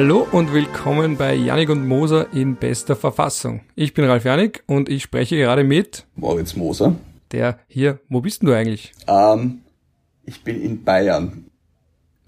Hallo und willkommen bei Janik und Moser in bester Verfassung. Ich bin Ralf Janik und ich spreche gerade mit Moritz Moser. Der hier, wo bist denn du eigentlich? Ähm, ich bin in Bayern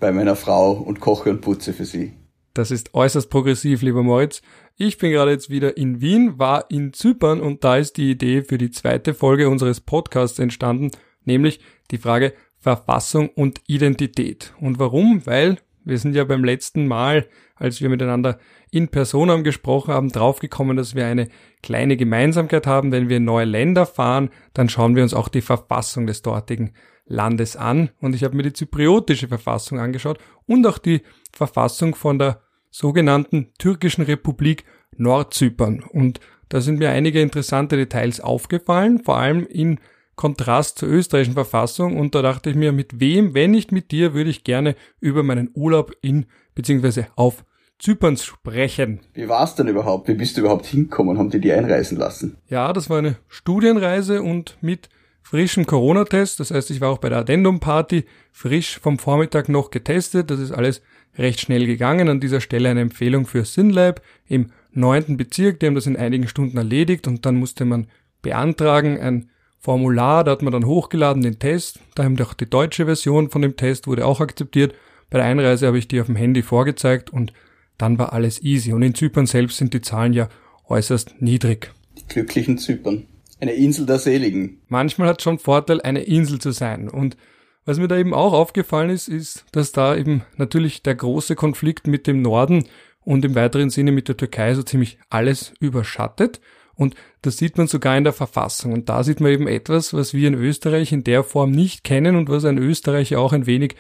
bei meiner Frau und koche und putze für sie. Das ist äußerst progressiv, lieber Moritz. Ich bin gerade jetzt wieder in Wien, war in Zypern und da ist die Idee für die zweite Folge unseres Podcasts entstanden, nämlich die Frage Verfassung und Identität. Und warum? Weil wir sind ja beim letzten Mal, als wir miteinander in Personam gesprochen haben, draufgekommen, dass wir eine kleine Gemeinsamkeit haben. Wenn wir in neue Länder fahren, dann schauen wir uns auch die Verfassung des dortigen Landes an. Und ich habe mir die zypriotische Verfassung angeschaut und auch die Verfassung von der sogenannten türkischen Republik Nordzypern. Und da sind mir einige interessante Details aufgefallen, vor allem in Kontrast zur österreichischen Verfassung. Und da dachte ich mir, mit wem, wenn nicht mit dir, würde ich gerne über meinen Urlaub in bzw. auf Zypern sprechen. Wie war es denn überhaupt? Wie bist du überhaupt hingekommen? Haben die die einreisen lassen? Ja, das war eine Studienreise und mit frischem Corona-Test. Das heißt, ich war auch bei der Addendum-Party frisch vom Vormittag noch getestet. Das ist alles recht schnell gegangen. An dieser Stelle eine Empfehlung für SynLab im neunten Bezirk. Die haben das in einigen Stunden erledigt und dann musste man beantragen ein Formular, da hat man dann hochgeladen den Test. Da haben auch die deutsche Version von dem Test wurde auch akzeptiert. Bei der Einreise habe ich die auf dem Handy vorgezeigt und dann war alles easy. Und in Zypern selbst sind die Zahlen ja äußerst niedrig. Die glücklichen Zypern. Eine Insel der Seligen. Manchmal hat es schon Vorteil, eine Insel zu sein. Und was mir da eben auch aufgefallen ist, ist, dass da eben natürlich der große Konflikt mit dem Norden und im weiteren Sinne mit der Türkei so ziemlich alles überschattet. Und das sieht man sogar in der Verfassung. Und da sieht man eben etwas, was wir in Österreich in der Form nicht kennen und was ein Österreicher auch ein wenig,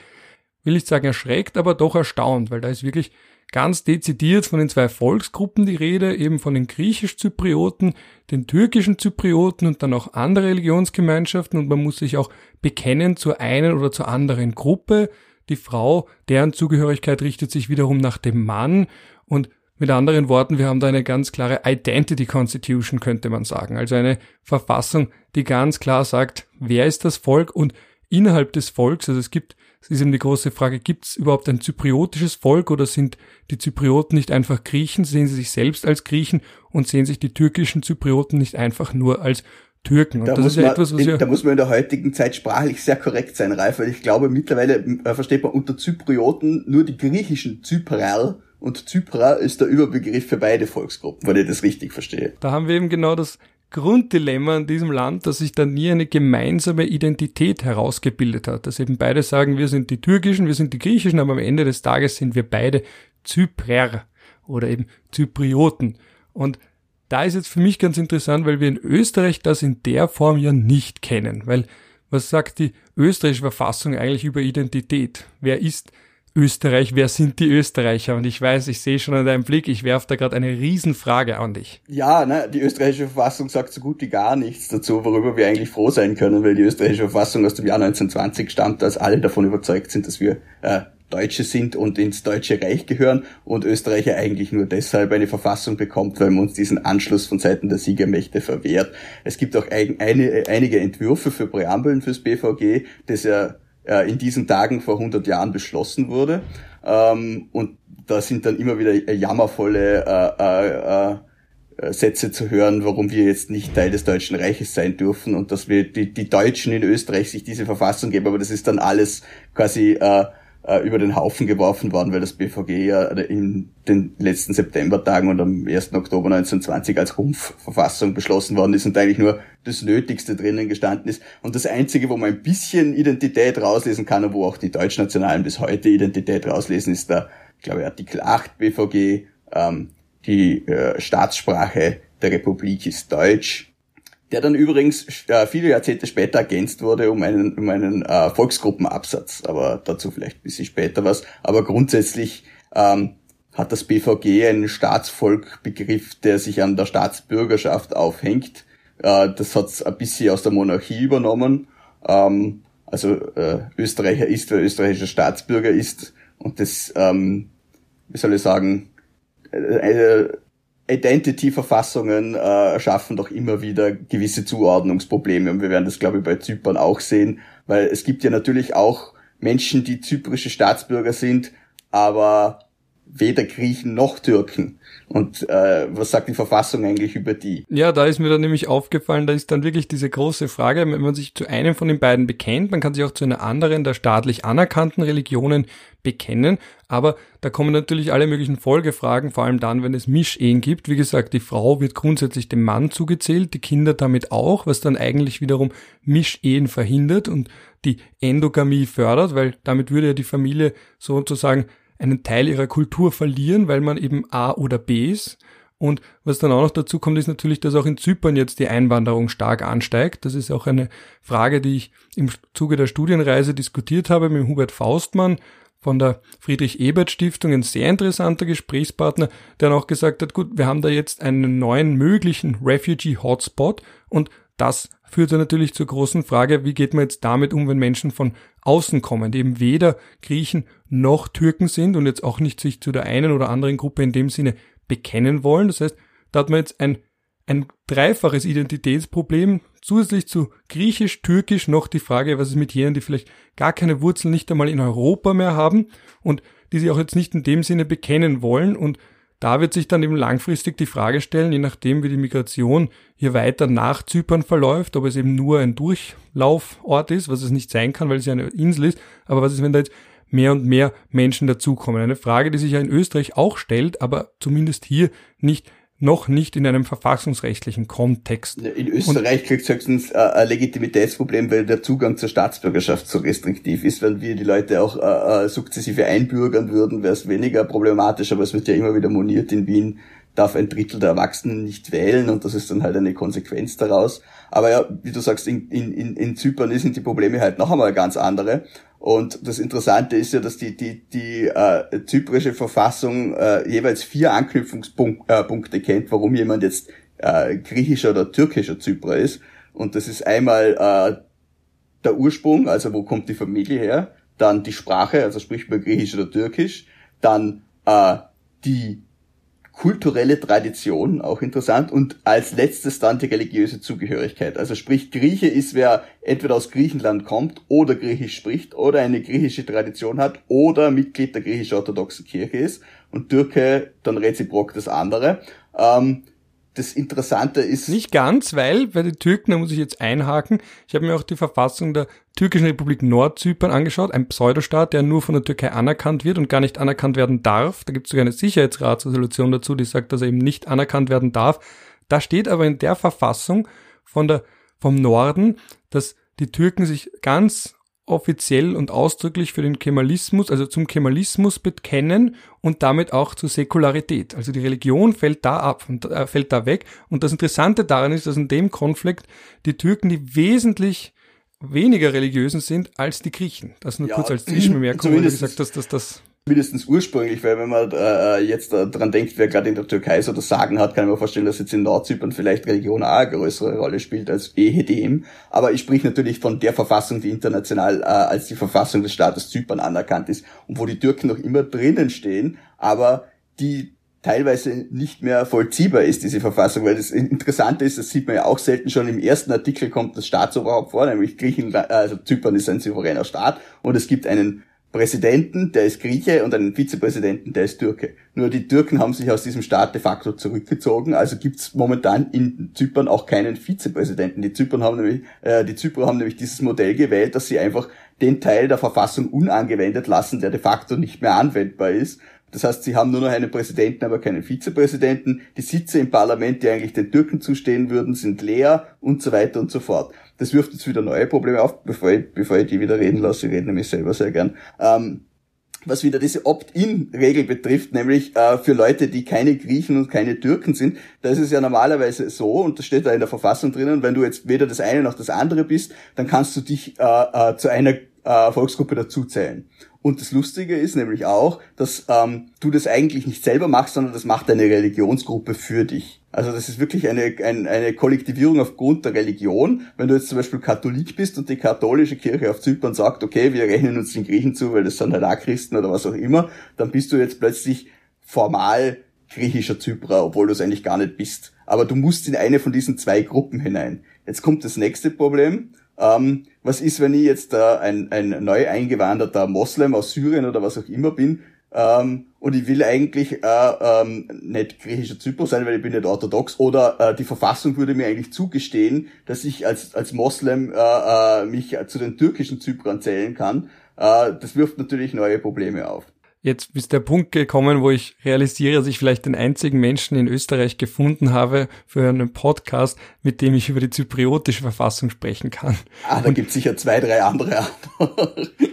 will ich sagen, erschreckt, aber doch erstaunt, weil da ist wirklich ganz dezidiert von den zwei Volksgruppen die Rede, eben von den griechisch-Zyprioten, den türkischen Zyprioten und dann auch andere Religionsgemeinschaften und man muss sich auch bekennen zur einen oder zur anderen Gruppe. Die Frau, deren Zugehörigkeit richtet sich wiederum nach dem Mann und mit anderen Worten, wir haben da eine ganz klare Identity Constitution, könnte man sagen. Also eine Verfassung, die ganz klar sagt, wer ist das Volk und innerhalb des Volks, also es gibt es ist eben die große Frage, gibt es überhaupt ein zypriotisches Volk oder sind die Zyprioten nicht einfach Griechen? Sehen sie sich selbst als Griechen und sehen sich die türkischen Zyprioten nicht einfach nur als Türken. Und da das ist ja man, etwas, was in, ja da muss man in der heutigen Zeit sprachlich sehr korrekt sein, Ralf, weil ich glaube, mittlerweile äh, versteht man unter Zyprioten nur die griechischen Zypral und Zypra ist der Überbegriff für beide Volksgruppen, wenn ich das richtig verstehe. Da haben wir eben genau das Grunddilemma in diesem Land, dass sich da nie eine gemeinsame Identität herausgebildet hat. Dass eben beide sagen, wir sind die türkischen, wir sind die griechischen, aber am Ende des Tages sind wir beide Zyprer oder eben Zyprioten. Und da ist jetzt für mich ganz interessant, weil wir in Österreich das in der Form ja nicht kennen. Weil was sagt die österreichische Verfassung eigentlich über Identität? Wer ist Österreich, wer sind die Österreicher? Und ich weiß, ich sehe schon an deinem Blick, ich werfe da gerade eine Riesenfrage an dich. Ja, ne, die österreichische Verfassung sagt so gut wie gar nichts dazu, worüber wir eigentlich froh sein können, weil die österreichische Verfassung aus dem Jahr 1920 stammt, dass alle davon überzeugt sind, dass wir äh, Deutsche sind und ins Deutsche Reich gehören und Österreicher eigentlich nur deshalb eine Verfassung bekommt, weil man uns diesen Anschluss von Seiten der Siegermächte verwehrt. Es gibt auch ein, eine, einige Entwürfe für Präambeln fürs BVG, das ja äh, in diesen Tagen vor 100 Jahren beschlossen wurde. Ähm, und da sind dann immer wieder jammervolle äh, äh, Sätze zu hören, warum wir jetzt nicht Teil des Deutschen Reiches sein dürfen und dass wir die, die Deutschen in Österreich sich diese Verfassung geben. Aber das ist dann alles quasi äh, äh, über den Haufen geworfen worden, weil das BVG ja in den letzten Septembertagen und am 1. Oktober 1920 als Rumpfverfassung beschlossen worden ist und eigentlich nur das Nötigste drinnen gestanden ist. Und das Einzige, wo man ein bisschen Identität rauslesen kann und wo auch die Deutschnationalen bis heute Identität rauslesen, ist der, ich glaube, Artikel 8 BVG. Ähm, die äh, Staatssprache der Republik ist Deutsch der dann übrigens äh, viele Jahrzehnte später ergänzt wurde um einen, um einen äh, Volksgruppenabsatz, aber dazu vielleicht ein bisschen später was. Aber grundsätzlich ähm, hat das BVG einen Staatsvolkbegriff, der sich an der Staatsbürgerschaft aufhängt. Äh, das hat ein bisschen aus der Monarchie übernommen. Ähm, also äh, Österreicher ist, wer österreichischer Staatsbürger ist. Und das, ähm, wie soll ich sagen, äh, äh Identity-Verfassungen äh, schaffen doch immer wieder gewisse Zuordnungsprobleme. Und wir werden das, glaube ich, bei Zypern auch sehen, weil es gibt ja natürlich auch Menschen, die zyprische Staatsbürger sind, aber weder Griechen noch Türken. Und äh, was sagt die Verfassung eigentlich über die? Ja, da ist mir dann nämlich aufgefallen, da ist dann wirklich diese große Frage, wenn man sich zu einem von den beiden bekennt, man kann sich auch zu einer anderen der staatlich anerkannten Religionen bekennen, aber da kommen natürlich alle möglichen Folgefragen, vor allem dann, wenn es Mischehen gibt. Wie gesagt, die Frau wird grundsätzlich dem Mann zugezählt, die Kinder damit auch, was dann eigentlich wiederum Mischehen verhindert und die Endogamie fördert, weil damit würde ja die Familie sozusagen einen Teil ihrer Kultur verlieren, weil man eben A oder B ist. Und was dann auch noch dazu kommt, ist natürlich, dass auch in Zypern jetzt die Einwanderung stark ansteigt. Das ist auch eine Frage, die ich im Zuge der Studienreise diskutiert habe mit Hubert Faustmann von der Friedrich-Ebert-Stiftung, ein sehr interessanter Gesprächspartner, der auch gesagt hat, gut, wir haben da jetzt einen neuen möglichen Refugee-Hotspot und das führt dann natürlich zur großen Frage, wie geht man jetzt damit um, wenn Menschen von außen kommen, die eben weder Griechen noch Türken sind und jetzt auch nicht sich zu der einen oder anderen Gruppe in dem Sinne bekennen wollen. Das heißt, da hat man jetzt ein, ein dreifaches Identitätsproblem, zusätzlich zu Griechisch, Türkisch noch die Frage, was ist mit jenen, die vielleicht gar keine Wurzeln nicht einmal in Europa mehr haben und die sich auch jetzt nicht in dem Sinne bekennen wollen und da wird sich dann eben langfristig die Frage stellen, je nachdem wie die Migration hier weiter nach Zypern verläuft, ob es eben nur ein Durchlaufort ist, was es nicht sein kann, weil es ja eine Insel ist, aber was ist, wenn da jetzt mehr und mehr Menschen dazukommen? Eine Frage, die sich ja in Österreich auch stellt, aber zumindest hier nicht noch nicht in einem verfassungsrechtlichen Kontext. In Österreich kriegt es höchstens äh, ein Legitimitätsproblem, weil der Zugang zur Staatsbürgerschaft so restriktiv ist. Wenn wir die Leute auch äh, äh sukzessive einbürgern würden, wäre es weniger problematisch, aber es wird ja immer wieder moniert, in Wien darf ein Drittel der Erwachsenen nicht wählen und das ist dann halt eine Konsequenz daraus. Aber ja, wie du sagst, in, in, in Zypern sind die Probleme halt noch einmal ganz andere. Und das Interessante ist ja, dass die, die, die äh, zyprische Verfassung äh, jeweils vier Anknüpfungspunkte äh, kennt, warum jemand jetzt äh, griechischer oder türkischer Zyprer ist. Und das ist einmal äh, der Ursprung, also wo kommt die Familie her, dann die Sprache, also spricht man griechisch oder türkisch, dann äh, die kulturelle Tradition, auch interessant, und als letztes dann die religiöse Zugehörigkeit. Also sprich, Grieche ist, wer entweder aus Griechenland kommt oder Griechisch spricht oder eine griechische Tradition hat oder Mitglied der griechisch-orthodoxen Kirche ist und Türke dann reziprok das andere. Ähm, das Interessante ist. Nicht ganz, weil bei den Türken, da muss ich jetzt einhaken, ich habe mir auch die Verfassung der Türkischen Republik Nordzypern angeschaut, ein Pseudostaat, der nur von der Türkei anerkannt wird und gar nicht anerkannt werden darf. Da gibt es sogar eine Sicherheitsratsresolution dazu, die sagt, dass er eben nicht anerkannt werden darf. Da steht aber in der Verfassung von der, vom Norden, dass die Türken sich ganz offiziell und ausdrücklich für den Kemalismus, also zum Kemalismus bekennen und damit auch zur Säkularität. Also die Religion fällt da ab und äh, fällt da weg. Und das Interessante daran ist, dass in dem Konflikt die Türken die wesentlich weniger religiösen sind als die Griechen. Das nur ja, kurz als Zwischenbemerkung, weil du gesagt hast, dass das mindestens ursprünglich, weil wenn man äh, jetzt äh, dran denkt, wer gerade in der Türkei so das Sagen hat, kann mir vorstellen, dass jetzt in Nordzypern vielleicht Religion auch eine größere Rolle spielt als ehedem. Aber ich sprich natürlich von der Verfassung, die international äh, als die Verfassung des Staates Zypern anerkannt ist und wo die Türken noch immer drinnen stehen, aber die teilweise nicht mehr vollziehbar ist, diese Verfassung, weil das Interessante ist, das sieht man ja auch selten schon, im ersten Artikel kommt das Staatsoberhaupt vor, nämlich Griechenland, also Zypern ist ein souveräner Staat und es gibt einen Präsidenten, der ist Grieche, und einen Vizepräsidenten, der ist Türke. Nur die Türken haben sich aus diesem Staat de facto zurückgezogen, also gibt's momentan in Zypern auch keinen Vizepräsidenten. Die Zypern haben nämlich, äh, die Zyprer haben nämlich dieses Modell gewählt, dass sie einfach den Teil der Verfassung unangewendet lassen, der de facto nicht mehr anwendbar ist. Das heißt, sie haben nur noch einen Präsidenten, aber keinen Vizepräsidenten. Die Sitze im Parlament, die eigentlich den Türken zustehen würden, sind leer und so weiter und so fort. Das wirft jetzt wieder neue Probleme auf, bevor ich, bevor ich die wieder reden lasse. Ich rede nämlich selber sehr gern. Ähm, was wieder diese Opt-in-Regel betrifft, nämlich äh, für Leute, die keine Griechen und keine Türken sind, da ist es ja normalerweise so, und das steht da in der Verfassung drinnen, wenn du jetzt weder das eine noch das andere bist, dann kannst du dich äh, äh, zu einer äh, Volksgruppe dazuzählen. Und das Lustige ist nämlich auch, dass ähm, du das eigentlich nicht selber machst, sondern das macht eine Religionsgruppe für dich. Also das ist wirklich eine, ein, eine Kollektivierung aufgrund der Religion. Wenn du jetzt zum Beispiel Katholik bist und die katholische Kirche auf Zypern sagt, okay, wir rechnen uns den Griechen zu, weil das sind halt auch Christen oder was auch immer, dann bist du jetzt plötzlich formal griechischer Zyprer, obwohl du es eigentlich gar nicht bist. Aber du musst in eine von diesen zwei Gruppen hinein. Jetzt kommt das nächste Problem. Ähm, was ist, wenn ich jetzt äh, ein, ein neu eingewanderter Moslem aus Syrien oder was auch immer bin? Ähm, und ich will eigentlich äh, ähm, nicht griechischer Zypros sein, weil ich bin nicht orthodox, oder äh, die Verfassung würde mir eigentlich zugestehen, dass ich als, als Moslem äh, äh, mich zu den türkischen Zyprern zählen kann. Äh, das wirft natürlich neue Probleme auf. Jetzt ist der Punkt gekommen, wo ich realisiere, dass ich vielleicht den einzigen Menschen in Österreich gefunden habe für einen Podcast, mit dem ich über die zypriotische Verfassung sprechen kann. Ah, da gibt's sicher zwei, drei andere.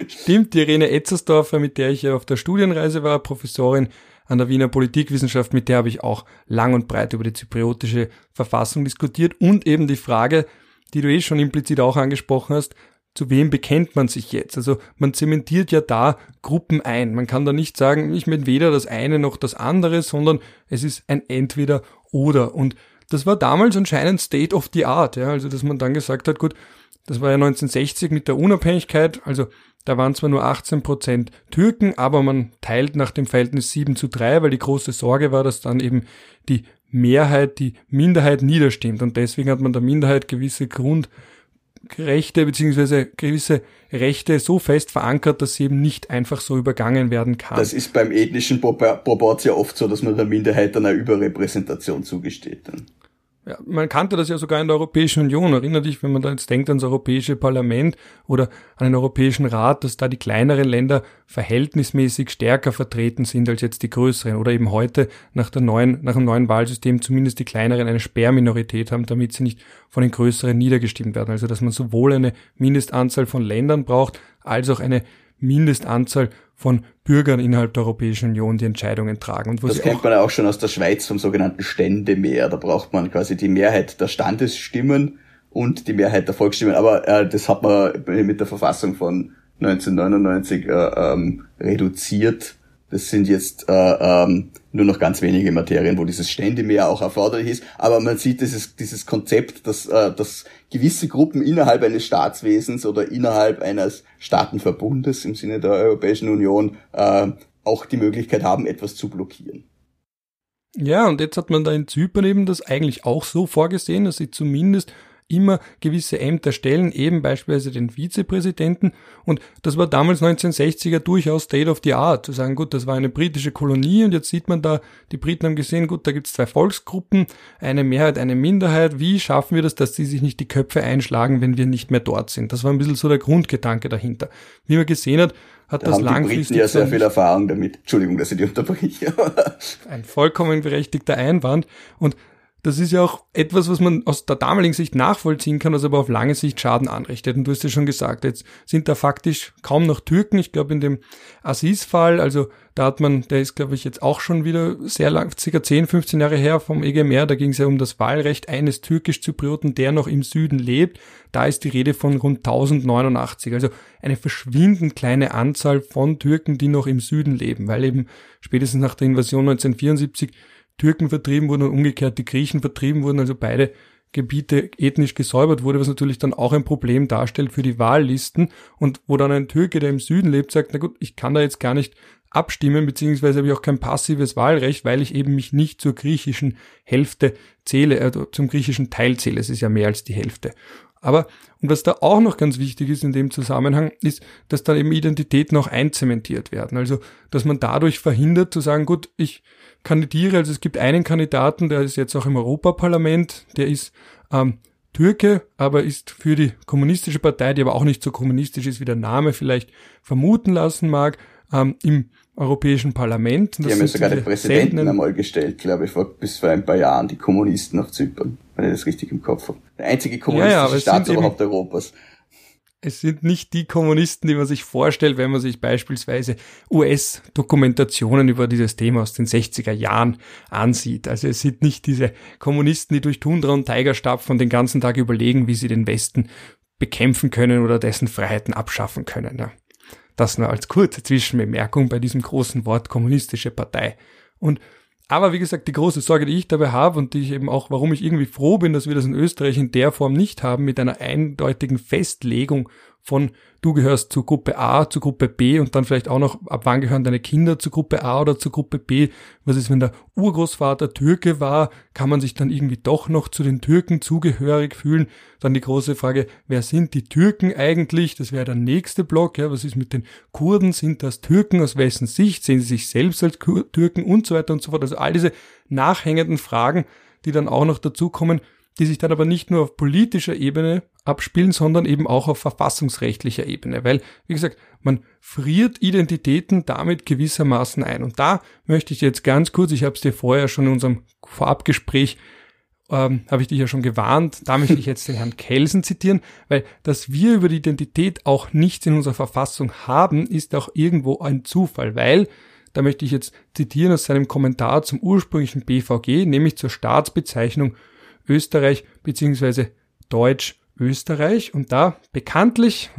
Stimmt, die Irene Etzersdorfer, mit der ich ja auf der Studienreise war, Professorin an der Wiener Politikwissenschaft, mit der habe ich auch lang und breit über die zypriotische Verfassung diskutiert und eben die Frage, die du eh schon implizit auch angesprochen hast, zu wem bekennt man sich jetzt? Also man zementiert ja da Gruppen ein. Man kann da nicht sagen, ich bin weder das eine noch das andere, sondern es ist ein Entweder oder. Und das war damals anscheinend State of the Art, ja, also dass man dann gesagt hat, gut, das war ja 1960 mit der Unabhängigkeit, also da waren zwar nur 18 Prozent Türken, aber man teilt nach dem Verhältnis 7 zu 3, weil die große Sorge war, dass dann eben die Mehrheit die Minderheit niederstimmt und deswegen hat man der Minderheit gewisse Grund Rechte beziehungsweise gewisse Rechte so fest verankert, dass sie eben nicht einfach so übergangen werden kann. Das ist beim ethnischen Proport ja oft so, dass man der Minderheit dann eine Überrepräsentation zugesteht. Dann. Ja, man kannte das ja sogar in der Europäischen Union. Erinner dich, wenn man da jetzt denkt ans Europäische Parlament oder an den Europäischen Rat, dass da die kleineren Länder verhältnismäßig stärker vertreten sind als jetzt die größeren. Oder eben heute nach der neuen, nach dem neuen Wahlsystem zumindest die kleineren eine Sperrminorität haben, damit sie nicht von den größeren niedergestimmt werden. Also dass man sowohl eine Mindestanzahl von Ländern braucht, als auch eine Mindestanzahl von Bürgern innerhalb der Europäischen Union die Entscheidungen tragen. Und das kennt man ja auch schon aus der Schweiz vom sogenannten Ständemehr. Da braucht man quasi die Mehrheit der Standesstimmen und die Mehrheit der Volksstimmen. Aber äh, das hat man mit der Verfassung von 1999 äh, ähm, reduziert das sind jetzt äh, ähm, nur noch ganz wenige Materien, wo dieses Ständemehr auch erforderlich ist. Aber man sieht dieses, dieses Konzept, dass, äh, dass gewisse Gruppen innerhalb eines Staatswesens oder innerhalb eines Staatenverbundes im Sinne der Europäischen Union äh, auch die Möglichkeit haben, etwas zu blockieren. Ja, und jetzt hat man da in Zypern eben das eigentlich auch so vorgesehen, dass sie zumindest immer gewisse Ämter stellen, eben beispielsweise den Vizepräsidenten. Und das war damals 1960er durchaus State of the Art, zu sagen, gut, das war eine britische Kolonie und jetzt sieht man da, die Briten haben gesehen, gut, da gibt's zwei Volksgruppen, eine Mehrheit, eine Minderheit. Wie schaffen wir das, dass die sich nicht die Köpfe einschlagen, wenn wir nicht mehr dort sind? Das war ein bisschen so der Grundgedanke dahinter. Wie man gesehen hat, hat da das haben langfristig. Die Briten ja sehr viel Erfahrung damit. Entschuldigung, dass ich die unterbreche. ein vollkommen berechtigter Einwand. Und das ist ja auch etwas, was man aus der damaligen Sicht nachvollziehen kann, was aber auf lange Sicht Schaden anrichtet. Und du hast ja schon gesagt, jetzt sind da faktisch kaum noch Türken. Ich glaube, in dem Aziz-Fall, also da hat man, der ist, glaube ich, jetzt auch schon wieder sehr lang, circa 10, 15 Jahre her vom EGMR, da ging es ja um das Wahlrecht eines türkisch-Zyprioten, der noch im Süden lebt. Da ist die Rede von rund 1089. Also eine verschwindend kleine Anzahl von Türken, die noch im Süden leben, weil eben spätestens nach der Invasion 1974 Türken vertrieben wurden und umgekehrt die Griechen vertrieben wurden, also beide Gebiete ethnisch gesäubert wurde, was natürlich dann auch ein Problem darstellt für die Wahllisten und wo dann ein Türke, der im Süden lebt, sagt, na gut, ich kann da jetzt gar nicht abstimmen, beziehungsweise habe ich auch kein passives Wahlrecht, weil ich eben mich nicht zur griechischen Hälfte zähle, äh, zum griechischen Teil zähle. Es ist ja mehr als die Hälfte. Aber, und was da auch noch ganz wichtig ist in dem Zusammenhang, ist, dass dann eben Identitäten auch einzementiert werden. Also, dass man dadurch verhindert zu sagen, gut, ich kandidiere, also es gibt einen Kandidaten, der ist jetzt auch im Europaparlament, der ist ähm, Türke, aber ist für die kommunistische Partei, die aber auch nicht so kommunistisch ist, wie der Name vielleicht vermuten lassen mag, ähm, im Europäischen Parlament. Das die haben ja sogar den Präsidenten einmal gestellt, glaube ich, vor, bis vor ein paar Jahren, die Kommunisten auf Zypern, wenn ich das richtig im Kopf habe. Der einzige kommunistische ja, ja, Staat überhaupt Europas. Es sind nicht die Kommunisten, die man sich vorstellt, wenn man sich beispielsweise US-Dokumentationen über dieses Thema aus den 60er Jahren ansieht. Also es sind nicht diese Kommunisten, die durch Tundra und Tiger stapfen den ganzen Tag überlegen, wie sie den Westen bekämpfen können oder dessen Freiheiten abschaffen können. Ja. Das nur als kurze Zwischenbemerkung bei diesem großen Wort kommunistische Partei. Und aber wie gesagt, die große Sorge, die ich dabei habe und die ich eben auch, warum ich irgendwie froh bin, dass wir das in Österreich in der Form nicht haben, mit einer eindeutigen Festlegung von du gehörst zu Gruppe A, zu Gruppe B und dann vielleicht auch noch, ab wann gehören deine Kinder zu Gruppe A oder zu Gruppe B. Was ist, wenn der Urgroßvater Türke war? Kann man sich dann irgendwie doch noch zu den Türken zugehörig fühlen? Dann die große Frage, wer sind die Türken eigentlich? Das wäre der nächste Block. Ja, was ist mit den Kurden? Sind das Türken? Aus wessen Sicht? Sehen sie sich selbst als Türken und so weiter und so fort? Also all diese nachhängenden Fragen, die dann auch noch dazukommen, die sich dann aber nicht nur auf politischer Ebene abspielen, sondern eben auch auf verfassungsrechtlicher Ebene, weil, wie gesagt, man friert Identitäten damit gewissermaßen ein. Und da möchte ich jetzt ganz kurz, ich habe es dir vorher schon in unserem Vorabgespräch, ähm, habe ich dich ja schon gewarnt, da möchte ich jetzt den Herrn Kelsen zitieren, weil dass wir über die Identität auch nichts in unserer Verfassung haben, ist auch irgendwo ein Zufall, weil da möchte ich jetzt zitieren aus seinem Kommentar zum ursprünglichen BVG, nämlich zur Staatsbezeichnung Österreich bzw. Deutsch Österreich. Und da bekanntlich,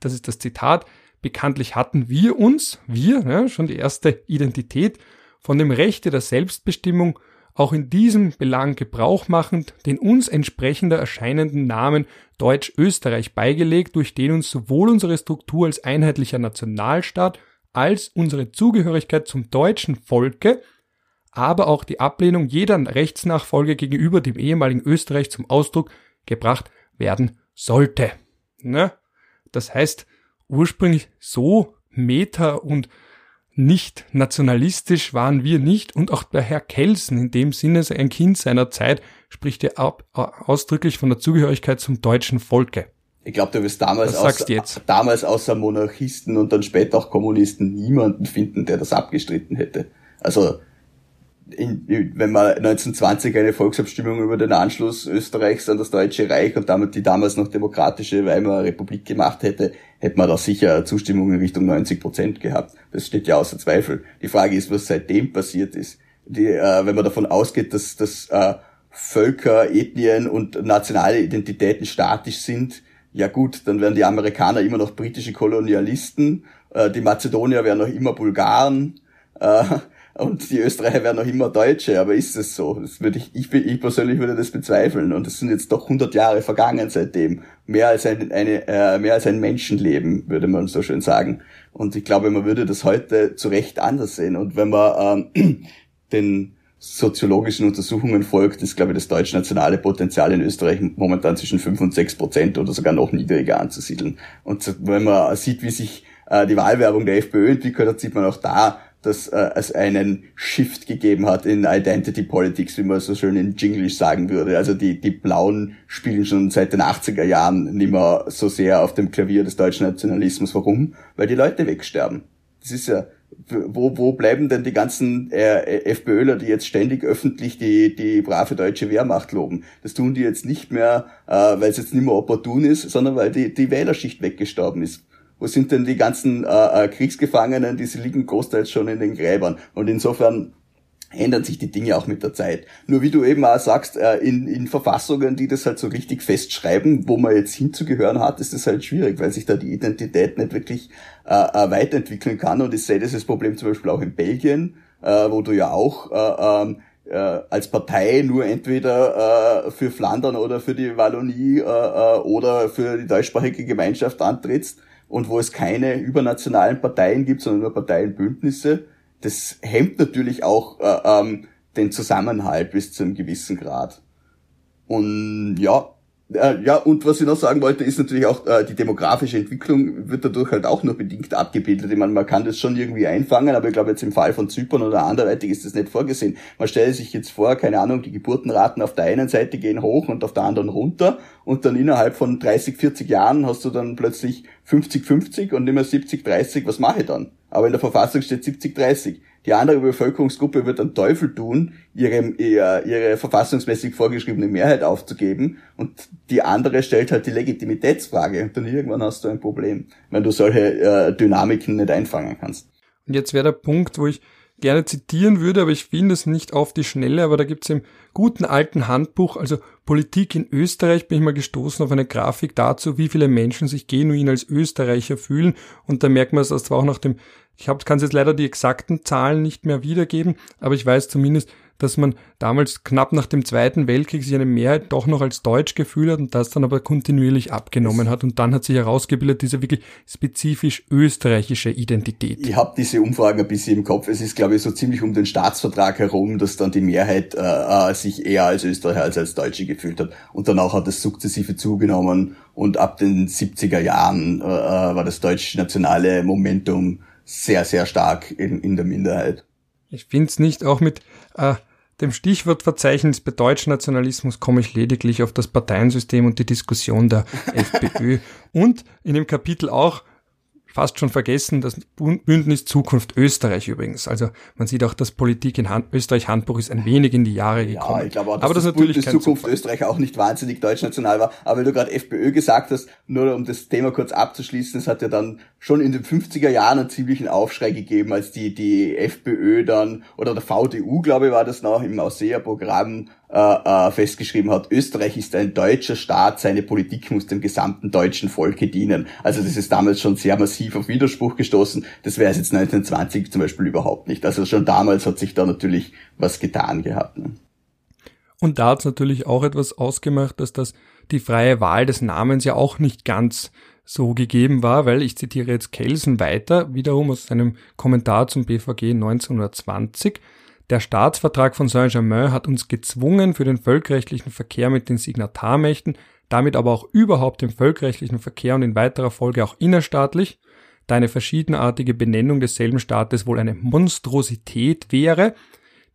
das ist das Zitat, bekanntlich hatten wir uns, wir, ja, schon die erste Identität von dem Rechte der Selbstbestimmung auch in diesem Belang Gebrauch machend den uns entsprechender erscheinenden Namen Deutsch-Österreich beigelegt, durch den uns sowohl unsere Struktur als einheitlicher Nationalstaat als unsere Zugehörigkeit zum deutschen Volke aber auch die Ablehnung jeder Rechtsnachfolge gegenüber dem ehemaligen Österreich zum Ausdruck gebracht werden sollte. Ne? Das heißt, ursprünglich so meta und nicht nationalistisch waren wir nicht und auch der Herr Kelsen in dem Sinne ein Kind seiner Zeit spricht ja ausdrücklich von der Zugehörigkeit zum deutschen Volke. Ich glaube, du wirst damals, außer, damals außer Monarchisten und dann später auch Kommunisten niemanden finden, der das abgestritten hätte. Also in, wenn man 1920 eine Volksabstimmung über den Anschluss Österreichs an das Deutsche Reich und damit die damals noch demokratische Weimarer Republik gemacht hätte, hätte man da sicher Zustimmung in Richtung 90 Prozent gehabt. Das steht ja außer Zweifel. Die Frage ist, was seitdem passiert ist. Die, äh, wenn man davon ausgeht, dass, dass äh, Völker, Ethnien und nationale Identitäten statisch sind, ja gut, dann wären die Amerikaner immer noch britische Kolonialisten, äh, die Mazedonier wären noch immer Bulgaren, äh, und die Österreicher werden noch immer Deutsche, aber ist es so? Das würde ich, ich, ich persönlich würde das bezweifeln und es sind jetzt doch 100 Jahre vergangen seitdem. Mehr als ein, eine, äh, mehr als ein Menschenleben, würde man so schön sagen. Und ich glaube, man würde das heute zu Recht anders sehen. Und wenn man ähm, den soziologischen Untersuchungen folgt, ist, glaube ich, das deutsch-nationale Potenzial in Österreich momentan zwischen 5 und 6 Prozent oder sogar noch niedriger anzusiedeln. Und wenn man sieht, wie sich äh, die Wahlwerbung der FPÖ entwickelt hat, sieht man auch da, dass äh, es einen Shift gegeben hat in Identity Politics, wie man so schön in Jinglish sagen würde. Also die, die Blauen spielen schon seit den 80er Jahren nicht mehr so sehr auf dem Klavier des deutschen Nationalismus. Warum? Weil die Leute wegsterben. Das ist ja, wo, wo bleiben denn die ganzen äh, FPÖler, die jetzt ständig öffentlich die, die brave deutsche Wehrmacht loben? Das tun die jetzt nicht mehr, äh, weil es jetzt nicht mehr opportun ist, sondern weil die, die Wählerschicht weggestorben ist. Wo sind denn die ganzen äh, äh, Kriegsgefangenen? Die liegen großteils schon in den Gräbern. Und insofern ändern sich die Dinge auch mit der Zeit. Nur wie du eben auch sagst, äh, in, in Verfassungen, die das halt so richtig festschreiben, wo man jetzt hinzugehören hat, ist das halt schwierig, weil sich da die Identität nicht wirklich äh, äh weiterentwickeln kann. Und ich sehe das Problem zum Beispiel auch in Belgien, äh, wo du ja auch äh, ähm, äh, als Partei nur entweder äh, für Flandern oder für die Wallonie äh, äh, oder für die deutschsprachige Gemeinschaft antrittst und wo es keine übernationalen Parteien gibt, sondern nur Parteienbündnisse, das hemmt natürlich auch äh, ähm, den Zusammenhalt bis zu einem gewissen Grad. Und ja, ja, und was ich noch sagen wollte, ist natürlich auch, äh, die demografische Entwicklung wird dadurch halt auch nur bedingt abgebildet. Ich meine, man kann das schon irgendwie einfangen, aber ich glaube jetzt im Fall von Zypern oder anderweitig ist das nicht vorgesehen. Man stellt sich jetzt vor, keine Ahnung, die Geburtenraten auf der einen Seite gehen hoch und auf der anderen runter und dann innerhalb von 30, 40 Jahren hast du dann plötzlich 50, 50 und nicht mehr 70, 30. Was mache ich dann? Aber in der Verfassung steht 70, 30. Die andere Bevölkerungsgruppe wird dann Teufel tun, ihre, ihre, ihre verfassungsmäßig vorgeschriebene Mehrheit aufzugeben und die andere stellt halt die Legitimitätsfrage und dann irgendwann hast du ein Problem, wenn du solche äh, Dynamiken nicht einfangen kannst. Und jetzt wäre der Punkt, wo ich gerne zitieren würde, aber ich finde es nicht auf die Schnelle, aber da gibt es im guten alten Handbuch, also Politik in Österreich, bin ich mal gestoßen auf eine Grafik dazu, wie viele Menschen sich genuin als Österreicher fühlen. Und da merkt man es, das zwar auch nach dem ich kann jetzt leider die exakten Zahlen nicht mehr wiedergeben, aber ich weiß zumindest, dass man damals knapp nach dem Zweiten Weltkrieg sich eine Mehrheit doch noch als deutsch gefühlt hat und das dann aber kontinuierlich abgenommen hat. Und dann hat sich herausgebildet, diese wirklich spezifisch österreichische Identität. Ich habe diese Umfragen ein bisschen im Kopf. Es ist, glaube ich, so ziemlich um den Staatsvertrag herum, dass dann die Mehrheit äh, äh sich eher als Österreicher als als Deutsche gefühlt hat. Und danach hat es sukzessive zugenommen und ab den 70er Jahren äh, äh, war das deutsch-nationale Momentum sehr, sehr stark in, in der Minderheit. Ich finde es nicht, auch mit äh, dem Stichwortverzeichnis bei Deutschnationalismus komme ich lediglich auf das Parteiensystem und die Diskussion der FPÖ und in dem Kapitel auch fast schon vergessen, das Bündnis Zukunft Österreich übrigens. Also man sieht auch, dass Politik in Hand Österreich Handbuch ist ein wenig in die Jahre gekommen. Ja, ich glaube auch, dass aber das, das natürlich Bündnis Zukunft Zufall. Österreich auch nicht wahnsinnig deutschnational war. Aber weil du gerade FPÖ gesagt hast, nur um das Thema kurz abzuschließen, es hat ja dann schon in den 50er Jahren einen ziemlichen Aufschrei gegeben, als die, die FPÖ dann, oder der VDU, glaube ich, war das noch, im Ausseher-Programm äh, äh, festgeschrieben hat, Österreich ist ein deutscher Staat, seine Politik muss dem gesamten deutschen Volke dienen. Also das ist damals schon sehr massiv auf Widerspruch gestoßen. Das wäre es jetzt 1920 zum Beispiel überhaupt nicht. Also schon damals hat sich da natürlich was getan gehabt. Ne? Und da hat es natürlich auch etwas ausgemacht, dass das die freie Wahl des Namens ja auch nicht ganz so gegeben war, weil ich zitiere jetzt Kelsen weiter, wiederum aus seinem Kommentar zum BVG 1920. Der Staatsvertrag von Saint-Germain hat uns gezwungen, für den völkerrechtlichen Verkehr mit den Signatarmächten, damit aber auch überhaupt den völkerrechtlichen Verkehr und in weiterer Folge auch innerstaatlich, da eine verschiedenartige Benennung desselben Staates wohl eine Monstrosität wäre,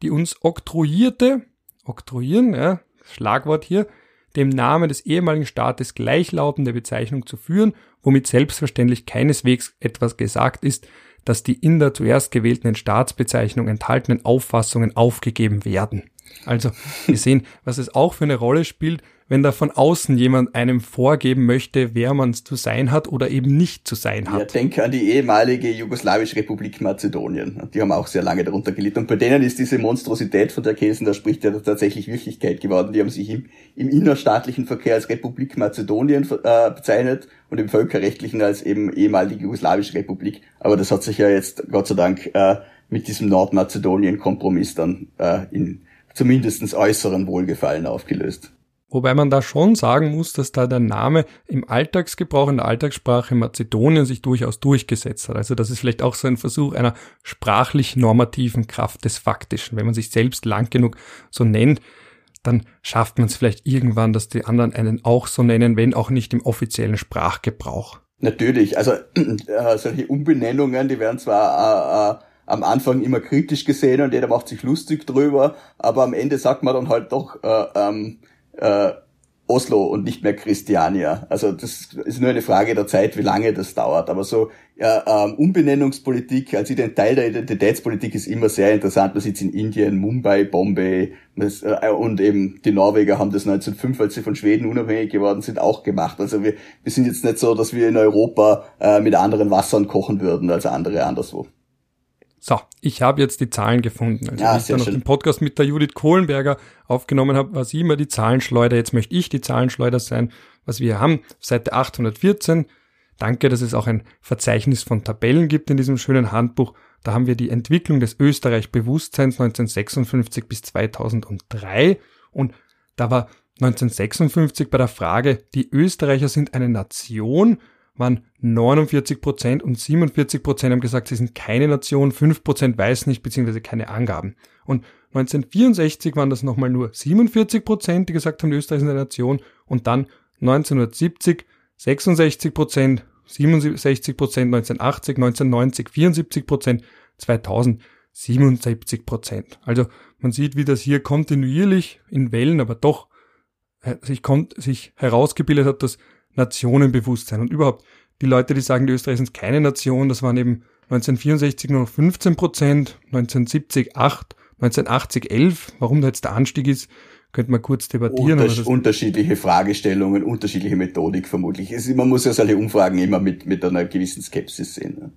die uns oktroyierte, oktroyieren, ja, Schlagwort hier, dem Namen des ehemaligen Staates gleichlautende Bezeichnung zu führen, womit selbstverständlich keineswegs etwas gesagt ist, dass die in der zuerst gewählten Staatsbezeichnung enthaltenen Auffassungen aufgegeben werden. Also, wir sehen, was es auch für eine Rolle spielt, wenn da von außen jemand einem vorgeben möchte, wer man zu sein hat oder eben nicht zu sein hat. Ja, denke an die ehemalige jugoslawische Republik Mazedonien. Die haben auch sehr lange darunter gelitten. Und bei denen ist diese Monstrosität, von der Kesen da spricht, ja tatsächlich Wirklichkeit geworden. Die haben sich im, im innerstaatlichen Verkehr als Republik Mazedonien äh, bezeichnet und im völkerrechtlichen als eben ehemalige jugoslawische Republik. Aber das hat sich ja jetzt, Gott sei Dank, äh, mit diesem Nordmazedonien-Kompromiss dann äh, in zumindestens äußeren Wohlgefallen aufgelöst. Wobei man da schon sagen muss, dass da der Name im Alltagsgebrauch, in der Alltagssprache Mazedonien sich durchaus durchgesetzt hat. Also das ist vielleicht auch so ein Versuch einer sprachlich normativen Kraft des Faktischen. Wenn man sich selbst lang genug so nennt, dann schafft man es vielleicht irgendwann, dass die anderen einen auch so nennen, wenn auch nicht im offiziellen Sprachgebrauch. Natürlich, also äh, solche Umbenennungen, die werden zwar äh, äh, am Anfang immer kritisch gesehen und jeder macht sich lustig drüber, aber am Ende sagt man dann halt doch, äh, ähm, äh, Oslo und nicht mehr Christiania. Also das ist nur eine Frage der Zeit, wie lange das dauert. Aber so ja, ähm, Umbenennungspolitik, den Teil der Identitätspolitik ist immer sehr interessant. Man sieht in Indien, Mumbai, Bombay das, äh, und eben die Norweger haben das 1905, als sie von Schweden unabhängig geworden sind, auch gemacht. Also wir, wir sind jetzt nicht so, dass wir in Europa äh, mit anderen Wassern kochen würden als andere anderswo. So, ich habe jetzt die Zahlen gefunden. Also, ja, ich dann noch den Podcast mit der Judith Kohlenberger aufgenommen habe, war sie immer die Zahlenschleuder. Jetzt möchte ich die Zahlenschleuder sein, was wir haben. Seite 814. Danke, dass es auch ein Verzeichnis von Tabellen gibt in diesem schönen Handbuch. Da haben wir die Entwicklung des Österreich-Bewusstseins 1956 bis 2003. Und da war 1956 bei der Frage, die Österreicher sind eine Nation, waren 49 Prozent und 47 Prozent haben gesagt, sie sind keine Nation, 5 Prozent weiß nicht, beziehungsweise keine Angaben. Und 1964 waren das nochmal nur 47 Prozent, die gesagt haben, Österreich ist eine Nation. Und dann 1970 66 Prozent, 67 Prozent, 1980, 1990 74 Prozent, 2000 77 Prozent. Also man sieht, wie das hier kontinuierlich in Wellen, aber doch äh, sich, sich herausgebildet hat, dass Nationenbewusstsein. Und überhaupt, die Leute, die sagen, die Österreicher sind keine Nation, das waren eben 1964 nur noch 15 Prozent, 1970 8, 1980 11. Warum da jetzt der Anstieg ist, könnte man kurz debattieren. Unters unterschiedliche Fragestellungen, unterschiedliche Methodik vermutlich. man muss ja solche Umfragen immer mit, mit einer gewissen Skepsis sehen.